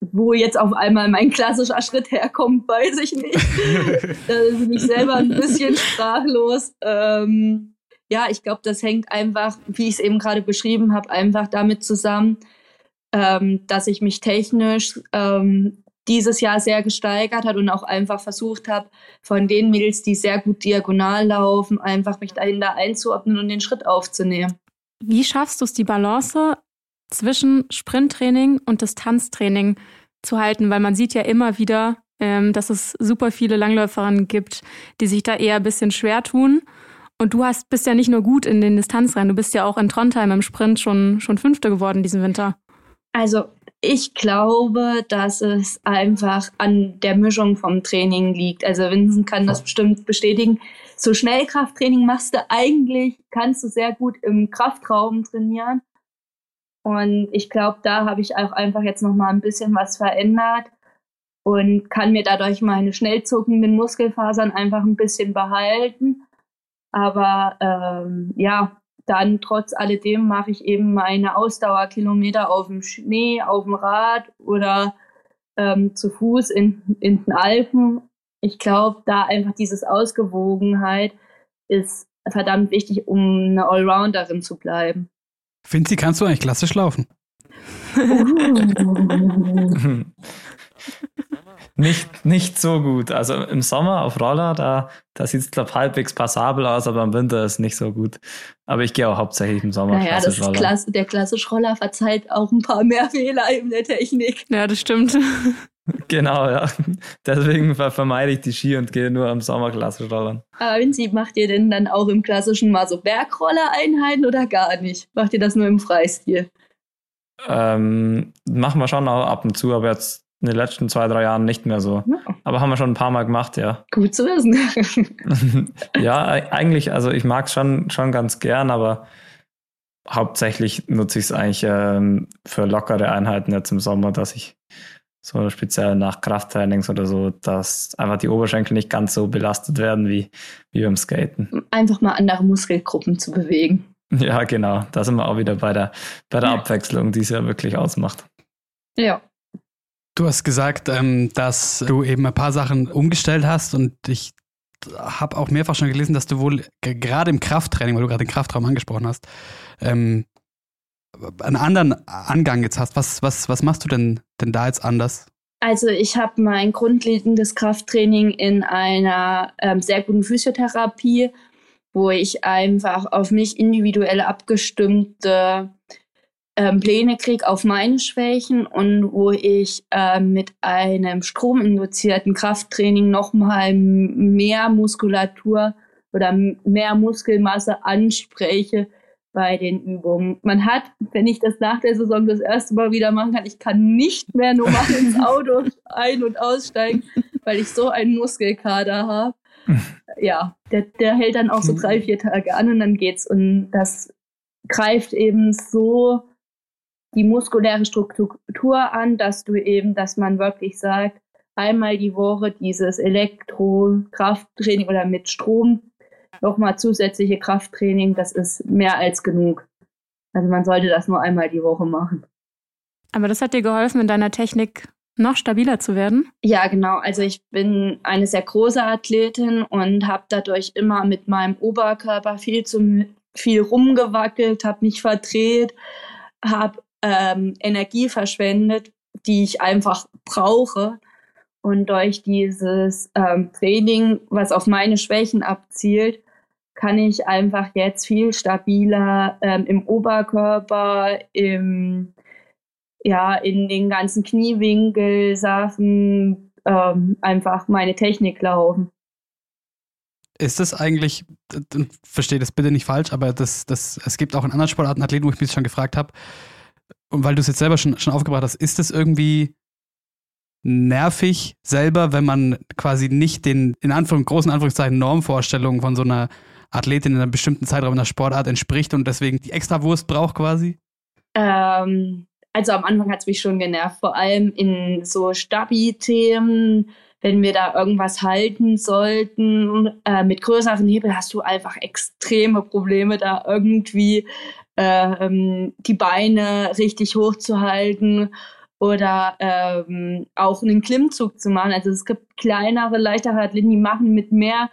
Wo jetzt auf einmal mein klassischer Schritt herkommt, weiß ich nicht. (laughs) da bin ich selber ein bisschen sprachlos. Ähm, ja, ich glaube, das hängt einfach, wie ich es eben gerade beschrieben habe, einfach damit zusammen, ähm, dass ich mich technisch ähm, dieses Jahr sehr gesteigert hat und auch einfach versucht habe, von den Mädels, die sehr gut diagonal laufen, einfach mich dahinter einzuordnen und den Schritt aufzunehmen. Wie schaffst du es, die Balance zwischen Sprinttraining und Distanztraining zu halten? Weil man sieht ja immer wieder, ähm, dass es super viele Langläuferinnen gibt, die sich da eher ein bisschen schwer tun. Und du hast, bist ja nicht nur gut in den Distanzrennen, du bist ja auch in Trondheim im Sprint schon, schon Fünfte geworden diesen Winter. Also ich glaube, dass es einfach an der Mischung vom Training liegt. Also Vincent kann das bestimmt bestätigen. So Schnellkrafttraining machst du eigentlich, kannst du sehr gut im Kraftraum trainieren. Und ich glaube, da habe ich auch einfach jetzt noch mal ein bisschen was verändert und kann mir dadurch meine schnell zuckenden Muskelfasern einfach ein bisschen behalten. Aber ähm, ja, dann trotz alledem mache ich eben meine Ausdauerkilometer auf dem Schnee, auf dem Rad oder ähm, zu Fuß in, in den Alpen. Ich glaube, da einfach dieses Ausgewogenheit ist verdammt wichtig, um eine Allrounderin zu bleiben. Finzi, kannst du eigentlich klassisch laufen? (laughs) (laughs) (laughs) Nicht, nicht so gut. Also im Sommer auf Roller, da, da sieht es, glaube halbwegs passabel aus, aber im Winter ist nicht so gut. Aber ich gehe auch hauptsächlich im Sommer. Naja, das Klass der klassische Roller verzeiht auch ein paar mehr (laughs) Fehler in der Technik. Ja, das stimmt. (laughs) Genau, ja. Deswegen vermeide ich die Ski und gehe nur am Sommer klassisch rollern. Aber Vinci, macht ihr denn dann auch im klassischen mal so Bergroller-Einheiten oder gar nicht? Macht ihr das nur im Freistil? Ähm, machen wir schon auch ab und zu, aber jetzt in den letzten zwei, drei Jahren nicht mehr so. Ja. Aber haben wir schon ein paar Mal gemacht, ja. (laughs) Gut zu wissen. (laughs) ja, eigentlich, also ich mag es schon, schon ganz gern, aber hauptsächlich nutze ich es eigentlich ähm, für lockere Einheiten jetzt im Sommer, dass ich so speziell nach Krafttrainings oder so, dass einfach die Oberschenkel nicht ganz so belastet werden wie, wie beim Skaten. Einfach mal andere Muskelgruppen zu bewegen. (laughs) Ja, genau. Da sind wir auch wieder bei der, bei der Abwechslung, die es ja wirklich ausmacht. Ja. Du hast gesagt, ähm, dass du eben ein paar Sachen umgestellt hast und ich habe auch mehrfach schon gelesen, dass du wohl gerade im Krafttraining, weil du gerade den Kraftraum angesprochen hast, ähm, einen anderen Angang jetzt hast. Was, was, was machst du denn, denn da jetzt anders? Also ich habe mein grundlegendes Krafttraining in einer ähm, sehr guten Physiotherapie, wo ich einfach auf mich individuell abgestimmte ähm, Pläne kriege auf meine Schwächen und wo ich äh, mit einem strominduzierten Krafttraining nochmal mehr Muskulatur oder mehr Muskelmasse anspreche bei den Übungen. Man hat, wenn ich das nach der Saison das erste Mal wieder machen kann, ich kann nicht mehr normal ins (laughs) Auto ein- und aussteigen, weil ich so einen Muskelkader habe. (laughs) Ja, der, der hält dann auch so drei, vier Tage an und dann geht's. Und das greift eben so die muskuläre Struktur an, dass du eben, dass man wirklich sagt, einmal die Woche dieses Elektro-Krafttraining oder mit Strom nochmal zusätzliche Krafttraining, das ist mehr als genug. Also man sollte das nur einmal die Woche machen. Aber das hat dir geholfen, in deiner Technik noch stabiler zu werden? Ja, genau. Also ich bin eine sehr große Athletin und habe dadurch immer mit meinem Oberkörper viel zu viel rumgewackelt, habe mich verdreht, habe ähm, Energie verschwendet, die ich einfach brauche. Und durch dieses ähm, Training, was auf meine Schwächen abzielt, kann ich einfach jetzt viel stabiler ähm, im Oberkörper, im, ja, in den ganzen Kniewinkelsachen ähm, einfach meine Technik laufen. Ist das eigentlich, verstehe das bitte nicht falsch, aber das, das, es gibt auch in anderen Sportarten Athleten, wo ich mich schon gefragt habe, und weil du es jetzt selber schon, schon aufgebracht hast, ist es irgendwie nervig selber, wenn man quasi nicht den in Anführungs großen Anführungszeichen Normvorstellungen von so einer Athletin in einem bestimmten Zeitraum in der Sportart entspricht und deswegen die Extrawurst braucht quasi? Ähm, also am Anfang hat es mich schon genervt, vor allem in so Stabi-Themen, wenn wir da irgendwas halten sollten. Äh, mit größeren Hebel hast du einfach extreme Probleme, da irgendwie ähm, die Beine richtig hochzuhalten oder ähm, auch einen Klimmzug zu machen. Also es gibt kleinere, leichtere Athleten, die machen mit mehr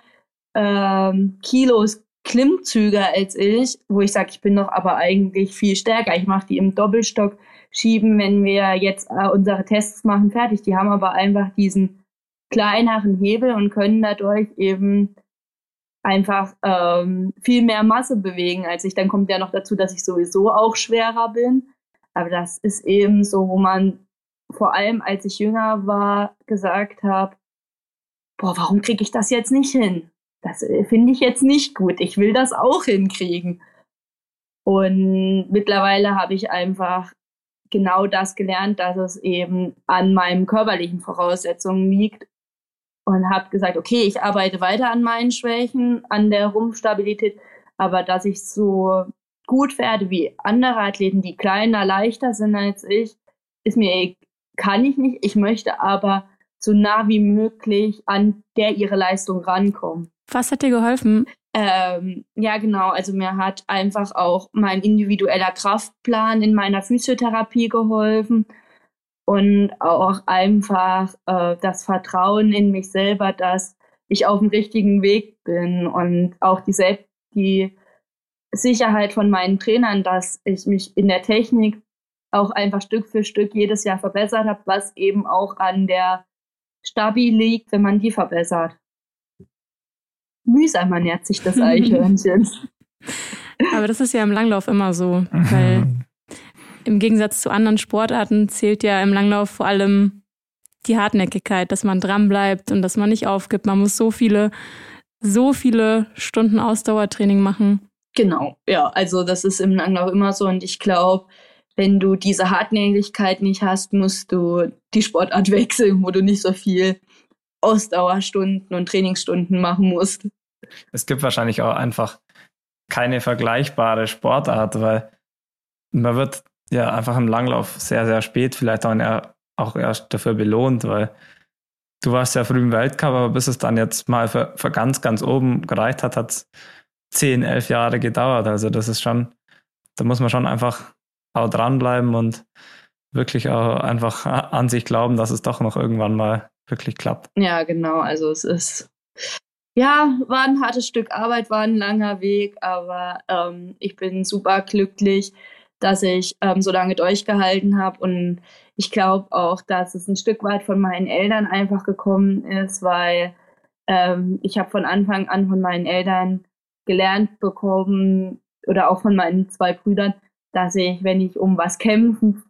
ähm, Kilos Klimmzüge als ich, wo ich sage, ich bin doch aber eigentlich viel stärker. Ich mache die im Doppelstock schieben, wenn wir jetzt äh, unsere Tests machen, fertig. Die haben aber einfach diesen kleineren Hebel und können dadurch eben einfach ähm, viel mehr Masse bewegen als ich. Dann kommt ja noch dazu, dass ich sowieso auch schwerer bin. Aber das ist eben so, wo man vor allem, als ich jünger war, gesagt habe, boah, warum kriege ich das jetzt nicht hin? Das äh, finde ich jetzt nicht gut. Ich will das auch hinkriegen. Und mittlerweile habe ich einfach genau das gelernt, dass es eben an meinen körperlichen Voraussetzungen liegt und habe gesagt, okay, ich arbeite weiter an meinen Schwächen, an der Rumpfstabilität, aber dass ich so gut werde wie andere Athleten, die kleiner, leichter sind als ich, ist mir kann ich nicht. Ich möchte aber so nah wie möglich an der ihre Leistung rankommen. Was hat dir geholfen? Ähm, ja, genau. Also mir hat einfach auch mein individueller Kraftplan in meiner Physiotherapie geholfen und auch einfach äh, das Vertrauen in mich selber, dass ich auf dem richtigen Weg bin und auch die, Selbst die Sicherheit von meinen Trainern, dass ich mich in der Technik auch einfach Stück für Stück jedes Jahr verbessert habe, was eben auch an der Stabi liegt, wenn man die verbessert. Mühsam ernährt sich das (laughs) Eichhörnchen. Aber das ist ja im Langlauf immer so, (laughs) weil im Gegensatz zu anderen Sportarten zählt ja im Langlauf vor allem die Hartnäckigkeit, dass man dranbleibt und dass man nicht aufgibt. Man muss so viele, so viele Stunden Ausdauertraining machen. Genau, ja, also das ist im Langlauf immer so und ich glaube, wenn du diese Hartnäckigkeit nicht hast, musst du die Sportart (laughs) wechseln, wo du nicht so viel Ausdauerstunden und Trainingsstunden machen musst. Es gibt wahrscheinlich auch einfach keine vergleichbare Sportart, weil man wird ja einfach im Langlauf sehr, sehr spät vielleicht in der auch erst dafür belohnt, weil du warst ja früh im Weltcup, aber bis es dann jetzt mal für, für ganz, ganz oben gereicht hat, hat es zehn, elf Jahre gedauert. Also das ist schon, da muss man schon einfach auch dranbleiben und wirklich auch einfach an sich glauben, dass es doch noch irgendwann mal wirklich klappt. Ja, genau. Also es ist, ja, war ein hartes Stück Arbeit, war ein langer Weg, aber ähm, ich bin super glücklich, dass ich ähm, so lange durchgehalten habe und ich glaube auch, dass es ein Stück weit von meinen Eltern einfach gekommen ist, weil ähm, ich habe von Anfang an von meinen Eltern gelernt bekommen oder auch von meinen zwei Brüdern, dass ich, wenn ich um was kämpfen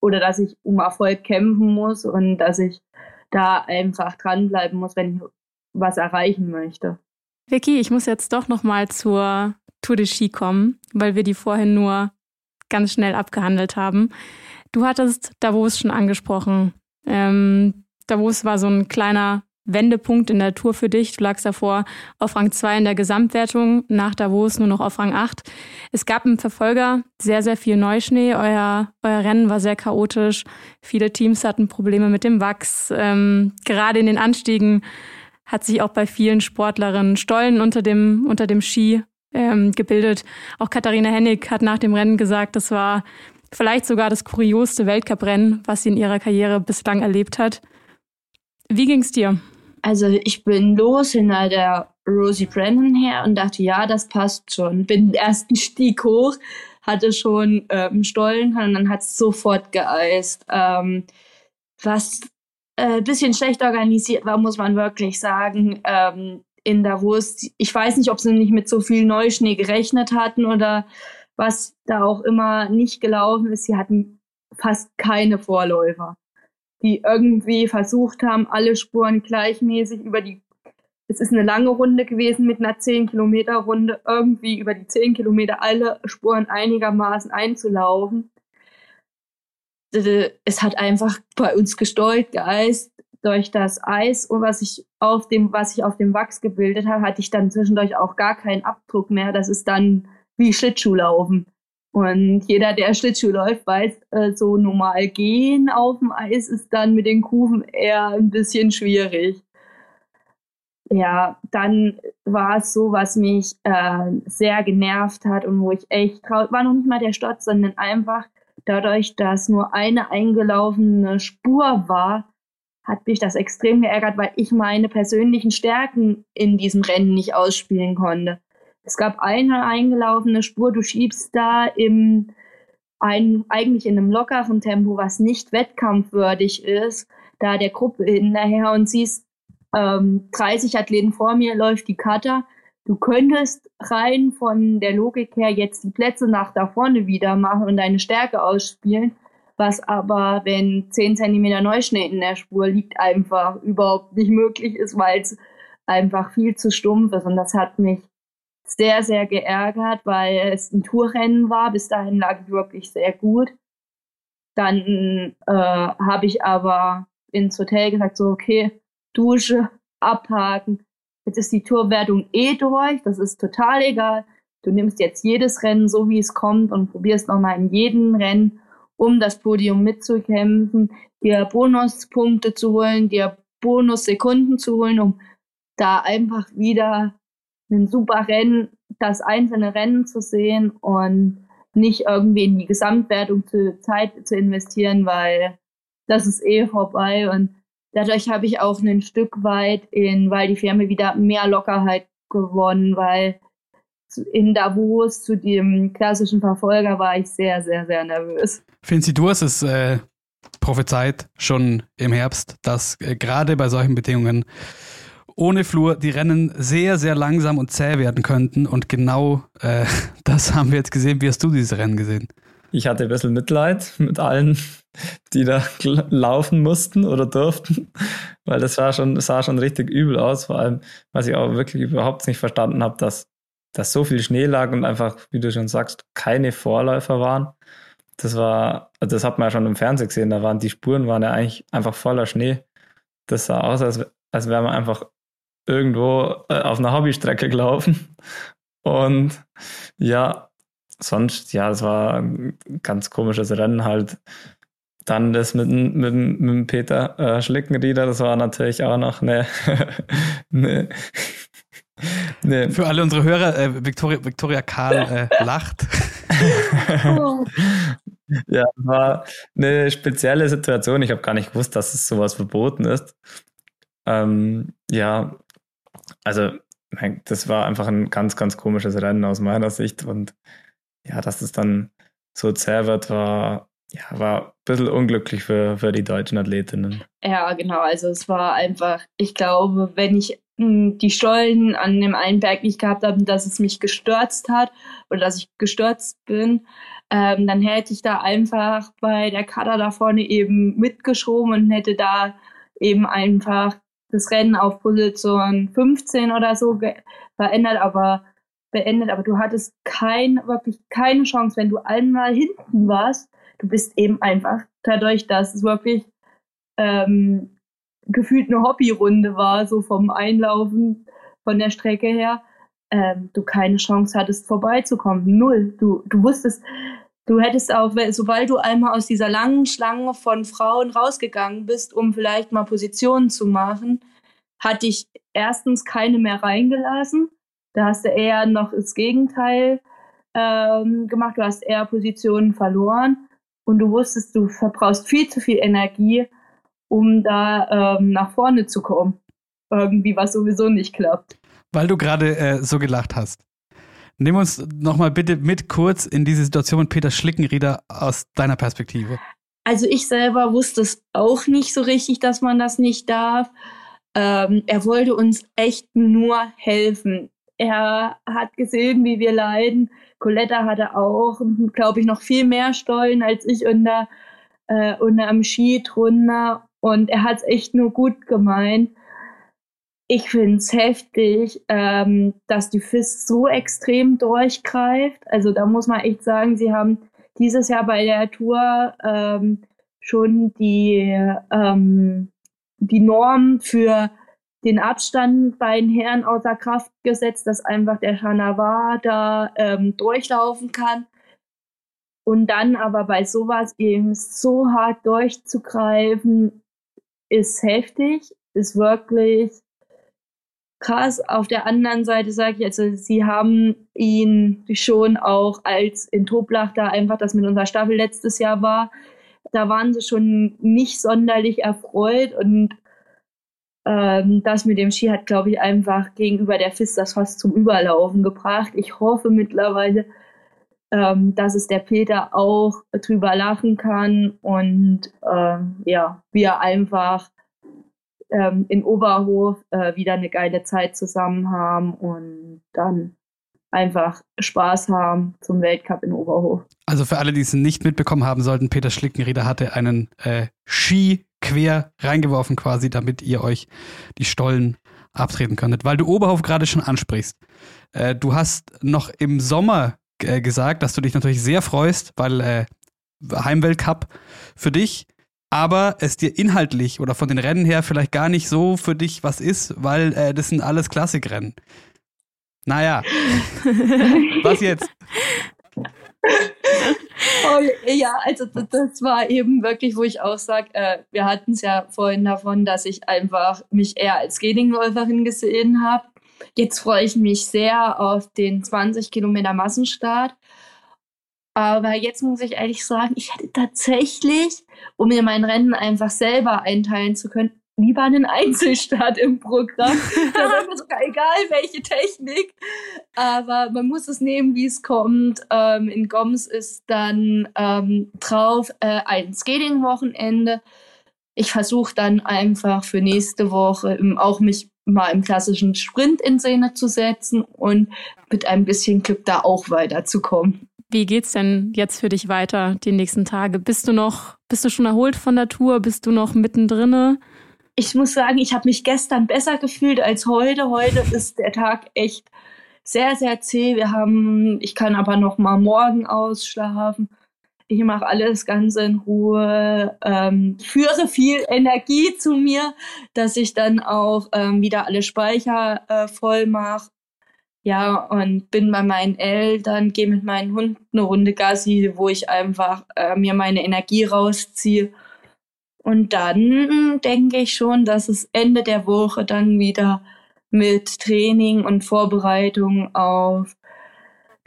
oder dass ich um Erfolg kämpfen muss und dass ich da einfach dranbleiben muss, wenn ich was erreichen möchte. Vicky, ich muss jetzt doch noch mal zur Tour de Ski kommen, weil wir die vorhin nur ganz schnell abgehandelt haben. Du hattest Davos schon angesprochen. Ähm, Davos war so ein kleiner Wendepunkt in der Tour für dich. Du lagst davor auf Rang 2 in der Gesamtwertung, nach Davos nur noch auf Rang 8. Es gab im Verfolger sehr, sehr viel Neuschnee. Euer, euer Rennen war sehr chaotisch. Viele Teams hatten Probleme mit dem Wachs. Ähm, gerade in den Anstiegen hat sich auch bei vielen Sportlerinnen Stollen unter dem, unter dem Ski ähm, gebildet. Auch Katharina Hennig hat nach dem Rennen gesagt, das war vielleicht sogar das kurioseste Weltcuprennen, was sie in ihrer Karriere bislang erlebt hat. Wie ging's dir? Also ich bin los hinter der Rosie Brennan her und dachte, ja, das passt schon. Bin den ersten (laughs) Stieg hoch, hatte schon ähm, Stollen und dann hat es sofort geeist. Ähm, was ein äh, bisschen schlecht organisiert war, muss man wirklich sagen. Ähm, in Davos, ich weiß nicht, ob sie nicht mit so viel Neuschnee gerechnet hatten oder was da auch immer nicht gelaufen ist. Sie hatten fast keine Vorläufer die irgendwie versucht haben, alle Spuren gleichmäßig über die, es ist eine lange Runde gewesen mit einer 10 Kilometer Runde, irgendwie über die 10 Kilometer alle Spuren einigermaßen einzulaufen. Es hat einfach bei uns gesteuert, geeist durch das Eis und was ich auf dem, was ich auf dem Wachs gebildet habe, hatte ich dann zwischendurch auch gar keinen Abdruck mehr. Das ist dann wie Schlittschuhlaufen. Und jeder, der Schlittschuh läuft, weiß, äh, so normal gehen auf dem Eis ist dann mit den Kufen eher ein bisschen schwierig. Ja, dann war es so, was mich äh, sehr genervt hat und wo ich echt traurig war, noch nicht mal der Sturz, sondern einfach dadurch, dass nur eine eingelaufene Spur war, hat mich das extrem geärgert, weil ich meine persönlichen Stärken in diesem Rennen nicht ausspielen konnte. Es gab eine eingelaufene Spur, du schiebst da im ein, eigentlich in einem lockeren Tempo, was nicht wettkampfwürdig ist, da der Gruppe hinterher und siehst, ähm, 30 Athleten vor mir läuft die Cutter. Du könntest rein von der Logik her jetzt die Plätze nach da vorne wieder machen und deine Stärke ausspielen, was aber, wenn 10 Zentimeter Neuschnee in der Spur liegt, einfach überhaupt nicht möglich ist, weil es einfach viel zu stumpf ist. Und das hat mich sehr, sehr geärgert, weil es ein Tourrennen war. Bis dahin lag ich wirklich sehr gut. Dann äh, habe ich aber ins Hotel gesagt, so, okay, Dusche, abhaken. Jetzt ist die Tourwertung eh durch, das ist total egal. Du nimmst jetzt jedes Rennen so, wie es kommt und probierst nochmal in jedem Rennen, um das Podium mitzukämpfen, dir Bonuspunkte zu holen, dir Bonussekunden zu holen, um da einfach wieder ein super Rennen, das einzelne Rennen zu sehen und nicht irgendwie in die Gesamtwertung zu Zeit zu investieren, weil das ist eh vorbei. Und dadurch habe ich auch ein Stück weit in weil die Firma wieder mehr Lockerheit gewonnen, weil in Davos zu dem klassischen Verfolger war ich sehr, sehr, sehr nervös. Finzi, du hast es äh, prophezeit schon im Herbst, dass äh, gerade bei solchen Bedingungen ohne Flur die Rennen sehr, sehr langsam und zäh werden könnten. Und genau äh, (laughs) das haben wir jetzt gesehen. Wie hast du dieses Rennen gesehen? Ich hatte ein bisschen Mitleid mit allen, die da laufen mussten oder durften, weil das sah schon, sah schon richtig übel aus. Vor allem, was ich auch wirklich überhaupt nicht verstanden habe, dass, dass so viel Schnee lag und einfach, wie du schon sagst, keine Vorläufer waren. Das war, das hat man ja schon im Fernsehen gesehen, da waren die Spuren waren ja eigentlich einfach voller Schnee. Das sah aus, als, als wäre man einfach irgendwo äh, auf einer Hobbystrecke gelaufen. (laughs) Und ja, sonst, ja, es war ein ganz komisches Rennen halt. dann das mit, mit, mit Peter äh, Schlickenrieder, das war natürlich auch noch eine, eine, (laughs) (laughs) eine Für alle unsere Hörer, äh, Victoria, Victoria Karl äh, (laughs) lacht. (laughs) ja, war eine spezielle Situation. Ich habe gar nicht gewusst, dass es sowas verboten ist. Ähm, ja, also das war einfach ein ganz, ganz komisches Rennen aus meiner Sicht. Und ja, dass es dann so zäh wird, war, ja, war ein bisschen unglücklich für, für die deutschen Athletinnen. Ja, genau. Also es war einfach, ich glaube, wenn ich die Stollen an dem einen Berg nicht gehabt habe, dass es mich gestürzt hat oder dass ich gestürzt bin, ähm, dann hätte ich da einfach bei der Kader da vorne eben mitgeschoben und hätte da eben einfach das Rennen auf Position 15 oder so verändert, aber beendet, aber du hattest kein, wirklich keine Chance, wenn du einmal hinten warst. Du bist eben einfach dadurch, dass es wirklich ähm, gefühlt eine Hobbyrunde war, so vom Einlaufen von der Strecke her, ähm, du keine Chance hattest, vorbeizukommen. Null. Du, du wusstest, du hättest auch, sobald du einmal aus dieser langen Schlange von Frauen rausgegangen bist, um vielleicht mal Positionen zu machen, hat dich erstens keine mehr reingelassen da hast du eher noch das Gegenteil ähm, gemacht. Du hast eher Positionen verloren und du wusstest, du verbrauchst viel zu viel Energie, um da ähm, nach vorne zu kommen. Irgendwie, was sowieso nicht klappt. Weil du gerade äh, so gelacht hast. Nimm uns nochmal bitte mit kurz in diese Situation mit Peter Schlickenrieder aus deiner Perspektive. Also ich selber wusste es auch nicht so richtig, dass man das nicht darf. Ähm, er wollte uns echt nur helfen. Er hat gesehen, wie wir leiden. Coletta hatte auch, glaube ich, noch viel mehr Stollen als ich unter, äh, unter am Ski drunter. Und er hat es echt nur gut gemeint. Ich finde es heftig, ähm, dass die FIS so extrem durchgreift. Also da muss man echt sagen, sie haben dieses Jahr bei der Tour ähm, schon die, ähm, die Norm für den Abstand bei den Herren außer Kraft gesetzt, dass einfach der Chanavar da ähm, durchlaufen kann. Und dann aber bei sowas eben so hart durchzugreifen, ist heftig, ist wirklich krass. Auf der anderen Seite sage ich, also sie haben ihn schon auch als in Toblach da einfach, das mit unserer Staffel letztes Jahr war, da waren sie schon nicht sonderlich erfreut und ähm, das mit dem Ski hat, glaube ich, einfach gegenüber der FIS das fast zum Überlaufen gebracht. Ich hoffe mittlerweile, ähm, dass es der Peter auch drüber lachen kann und ähm, ja, wir einfach ähm, in Oberhof äh, wieder eine geile Zeit zusammen haben und dann einfach Spaß haben zum Weltcup in Oberhof. Also für alle, die es nicht mitbekommen haben sollten, Peter Schlickenrieder hatte einen äh, Ski quer reingeworfen quasi, damit ihr euch die Stollen abtreten könntet. Weil du Oberhof gerade schon ansprichst. Äh, du hast noch im Sommer äh, gesagt, dass du dich natürlich sehr freust, weil äh, Heimweltcup für dich, aber es dir inhaltlich oder von den Rennen her vielleicht gar nicht so für dich was ist, weil äh, das sind alles Klassikrennen. Naja, (laughs) was jetzt? oh, ja, also das, das, war eben wirklich, wo ich auch sage, äh, wir hatten es ja vorhin davon, dass ich einfach mich eher als Skatingläuferin gesehen habe. Jetzt freue ich mich sehr auf den 20 Kilometer Massenstart. Aber jetzt muss ich ehrlich sagen, ich hätte tatsächlich, um mir mein Rennen einfach selber einteilen zu können, lieber einen Einzelstart im Programm. (laughs) da wäre mir sogar egal, welche Technik. Aber man muss es nehmen, wie es kommt. Ähm, in Goms ist dann ähm, drauf äh, ein Skating-Wochenende. Ich versuche dann einfach für nächste Woche auch mich mal im klassischen Sprint in Szene zu setzen und mit ein bisschen Glück da auch weiterzukommen. Wie geht's denn jetzt für dich weiter die nächsten Tage? Bist du noch, bist du schon erholt von der Tour? Bist du noch mittendrin? ich muss sagen, ich habe mich gestern besser gefühlt als heute. Heute ist der Tag echt sehr, sehr zäh. Wir haben, ich kann aber noch mal morgen ausschlafen. Ich mache alles ganz in Ruhe, ähm, führe viel Energie zu mir, dass ich dann auch ähm, wieder alle Speicher äh, voll mache. Ja, und bin bei meinen Eltern, gehe mit meinen Hunden eine Runde Gassi, wo ich einfach äh, mir meine Energie rausziehe. Und dann denke ich schon, dass es Ende der Woche dann wieder mit Training und Vorbereitung auf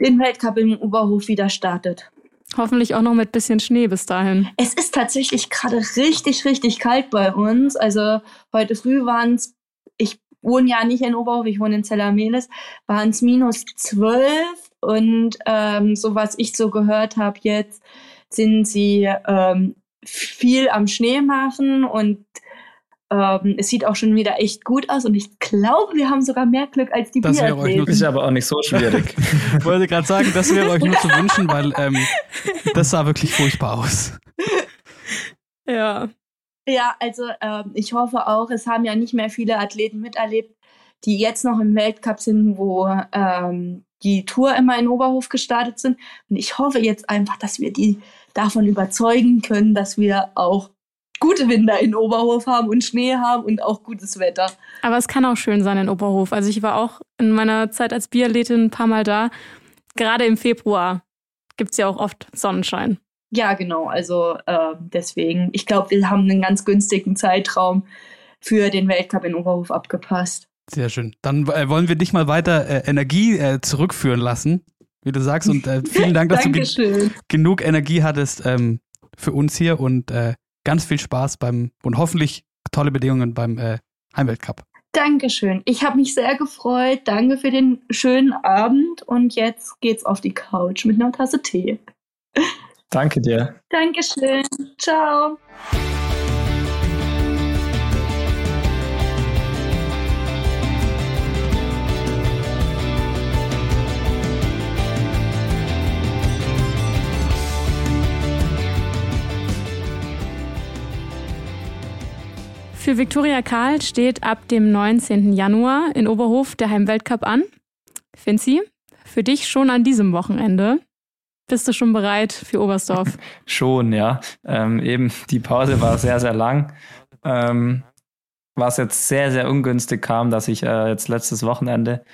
den Weltcup im Oberhof wieder startet. Hoffentlich auch noch mit bisschen Schnee bis dahin. Es ist tatsächlich gerade richtig, richtig kalt bei uns. Also heute früh waren es, ich wohne ja nicht in Oberhof, ich wohne in Zellameles, waren es minus zwölf und ähm, so was ich so gehört habe jetzt, sind sie ähm, viel am Schnee machen und ähm, es sieht auch schon wieder echt gut aus und ich glaube, wir haben sogar mehr Glück als die Das wäre euch nur- Ist aber auch nicht so schwierig. Ich (laughs) wollte gerade sagen, das wäre euch nur zu wünschen, weil ähm, das sah wirklich furchtbar aus. Ja. Ja, also ähm, ich hoffe auch, es haben ja nicht mehr viele Athleten miterlebt, die jetzt noch im Weltcup sind, wo ähm, die Tour immer in Oberhof gestartet sind. Und ich hoffe jetzt einfach, dass wir die davon überzeugen können, dass wir auch gute Winter in Oberhof haben und Schnee haben und auch gutes Wetter. Aber es kann auch schön sein in Oberhof. Also ich war auch in meiner Zeit als Biathletin ein paar Mal da. Gerade im Februar gibt's ja auch oft Sonnenschein. Ja, genau. Also äh, deswegen, ich glaube, wir haben einen ganz günstigen Zeitraum für den Weltcup in Oberhof abgepasst. Sehr schön. Dann äh, wollen wir dich mal weiter äh, Energie äh, zurückführen lassen, wie du sagst. Und äh, vielen Dank, dass du (laughs) ge genug Energie hattest ähm, für uns hier und äh, ganz viel Spaß beim und hoffentlich tolle Bedingungen beim äh, Heimweltcup. Dankeschön. Ich habe mich sehr gefreut. Danke für den schönen Abend. Und jetzt geht's auf die Couch mit einer Tasse Tee. Danke dir. Dankeschön. Ciao. Für Viktoria Karl steht ab dem 19. Januar in Oberhof der Heimweltcup an. Finzi, für dich schon an diesem Wochenende. Bist du schon bereit für Oberstdorf? (laughs) Schon, ja. Ähm, eben, die Pause war sehr, sehr lang. Ähm, was jetzt sehr, sehr ungünstig kam, dass ich äh, jetzt letztes Wochenende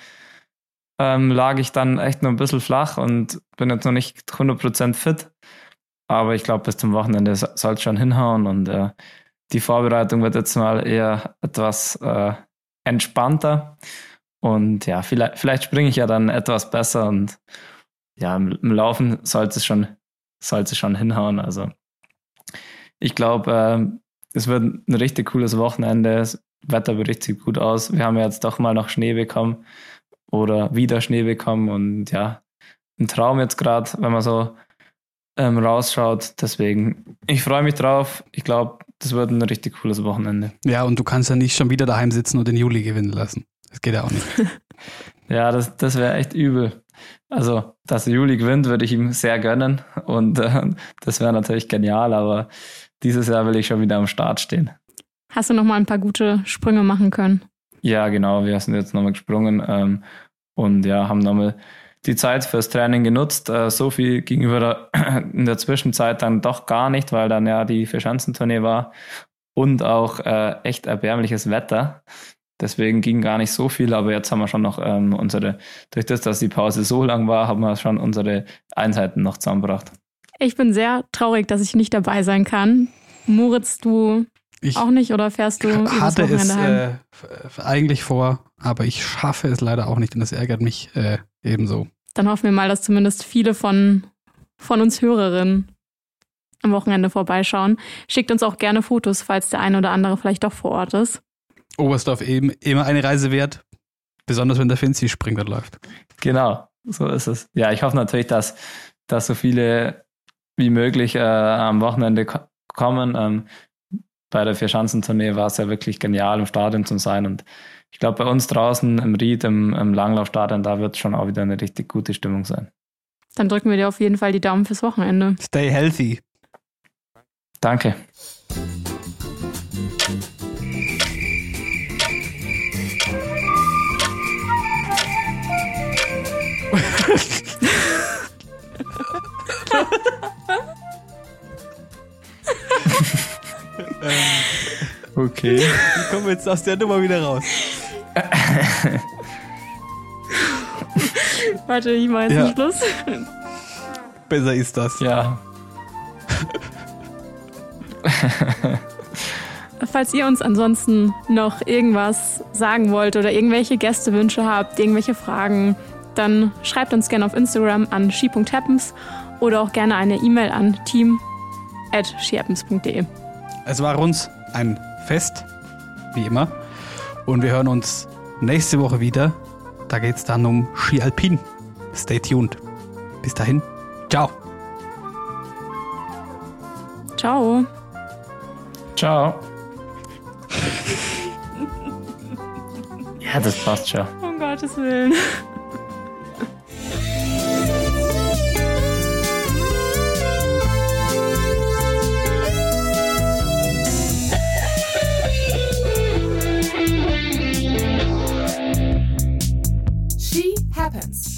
ähm, lag ich dann echt nur ein bisschen flach und bin jetzt noch nicht 100% fit. Aber ich glaube, bis zum Wochenende soll es schon hinhauen und äh, die Vorbereitung wird jetzt mal eher etwas äh, entspannter. Und ja, vielleicht, vielleicht springe ich ja dann etwas besser und ja, im, Laufen sollte es schon, sollte schon hinhauen. Also ich glaube, äh, es wird ein richtig cooles Wochenende. Das Wetter wird richtig gut aus. Wir haben ja jetzt doch mal noch Schnee bekommen oder wieder Schnee bekommen und ja, ein Traum jetzt gerade, wenn man so ähm, rausschaut. Deswegen, ich freue mich drauf. Ich glaube, das wird ein richtig cooles Wochenende. Ja, und du kannst ja nicht schon wieder daheim sitzen und den Juli gewinnen lassen. Das geht ja auch nicht. (laughs) Ja, das, das wäre echt übel. Also, dass Juli gewinnt, würde ich ihm sehr gönnen. Und äh, das wäre natürlich genial, aber dieses Jahr will ich schon wieder am Start stehen. Hast du noch mal ein paar gute Sprünge machen können? Ja, genau. Wir sind jetzt nochmal gesprungen ähm, und ja, haben nochmal die Zeit fürs Training genutzt. Äh, so viel gegenüber der, (clears throat) in der Zwischenzeit dann doch gar nicht, weil dann ja die Vierschanzentournee war und auch äh, echt erbärmliches Wetter. Deswegen ging gar nicht so viel, aber jetzt haben wir schon noch ähm, unsere, durch das, dass die Pause so lang war, haben wir schon unsere Einheiten noch zusammengebracht. Ich bin sehr traurig, dass ich nicht dabei sein kann. Moritz, du Ich auch nicht oder fährst du übers hatte es äh, eigentlich vor, aber ich schaffe es leider auch nicht und das ärgert mich äh, ebenso. Dann hoffen wir mal, dass zumindest viele von, von uns Hörerinnen am Wochenende vorbeischauen. Schickt uns auch gerne Fotos, falls der eine oder andere vielleicht doch vor Ort ist. Oberstdorf eben immer eine Reise wert, besonders wenn der Finzi springt und läuft. Genau, so ist es. Ja, ich hoffe natürlich, dass, dass so viele wie möglich äh, am Wochenende ko kommen. Ähm, bei der Vierschanzentournee war es ja wirklich genial, im Stadion zu sein. Und ich glaube, bei uns draußen im Ried, im, im Langlaufstadion, da wird schon auch wieder eine richtig gute Stimmung sein. Dann drücken wir dir auf jeden Fall die Daumen fürs Wochenende. Stay healthy. Danke. (laughs) Okay. Wie kommen wir jetzt aus der Nummer wieder raus? (laughs) Warte, ich mache jetzt Ja. den Schluss. Besser ist das. Ja. (laughs) Falls ihr uns ansonsten noch irgendwas sagen wollt oder irgendwelche Gästewünsche habt, irgendwelche Fragen, dann schreibt uns gerne auf Instagram an she.happens oder auch gerne eine E-Mail an team.shehappens.de. Es war uns ein Fest, wie immer. Und wir hören uns nächste Woche wieder. Da geht es dann um Ski Alpin. Stay tuned. Bis dahin. Ciao. Ciao. Ciao. ja, das passt schon. Um Gottes Willen. happens.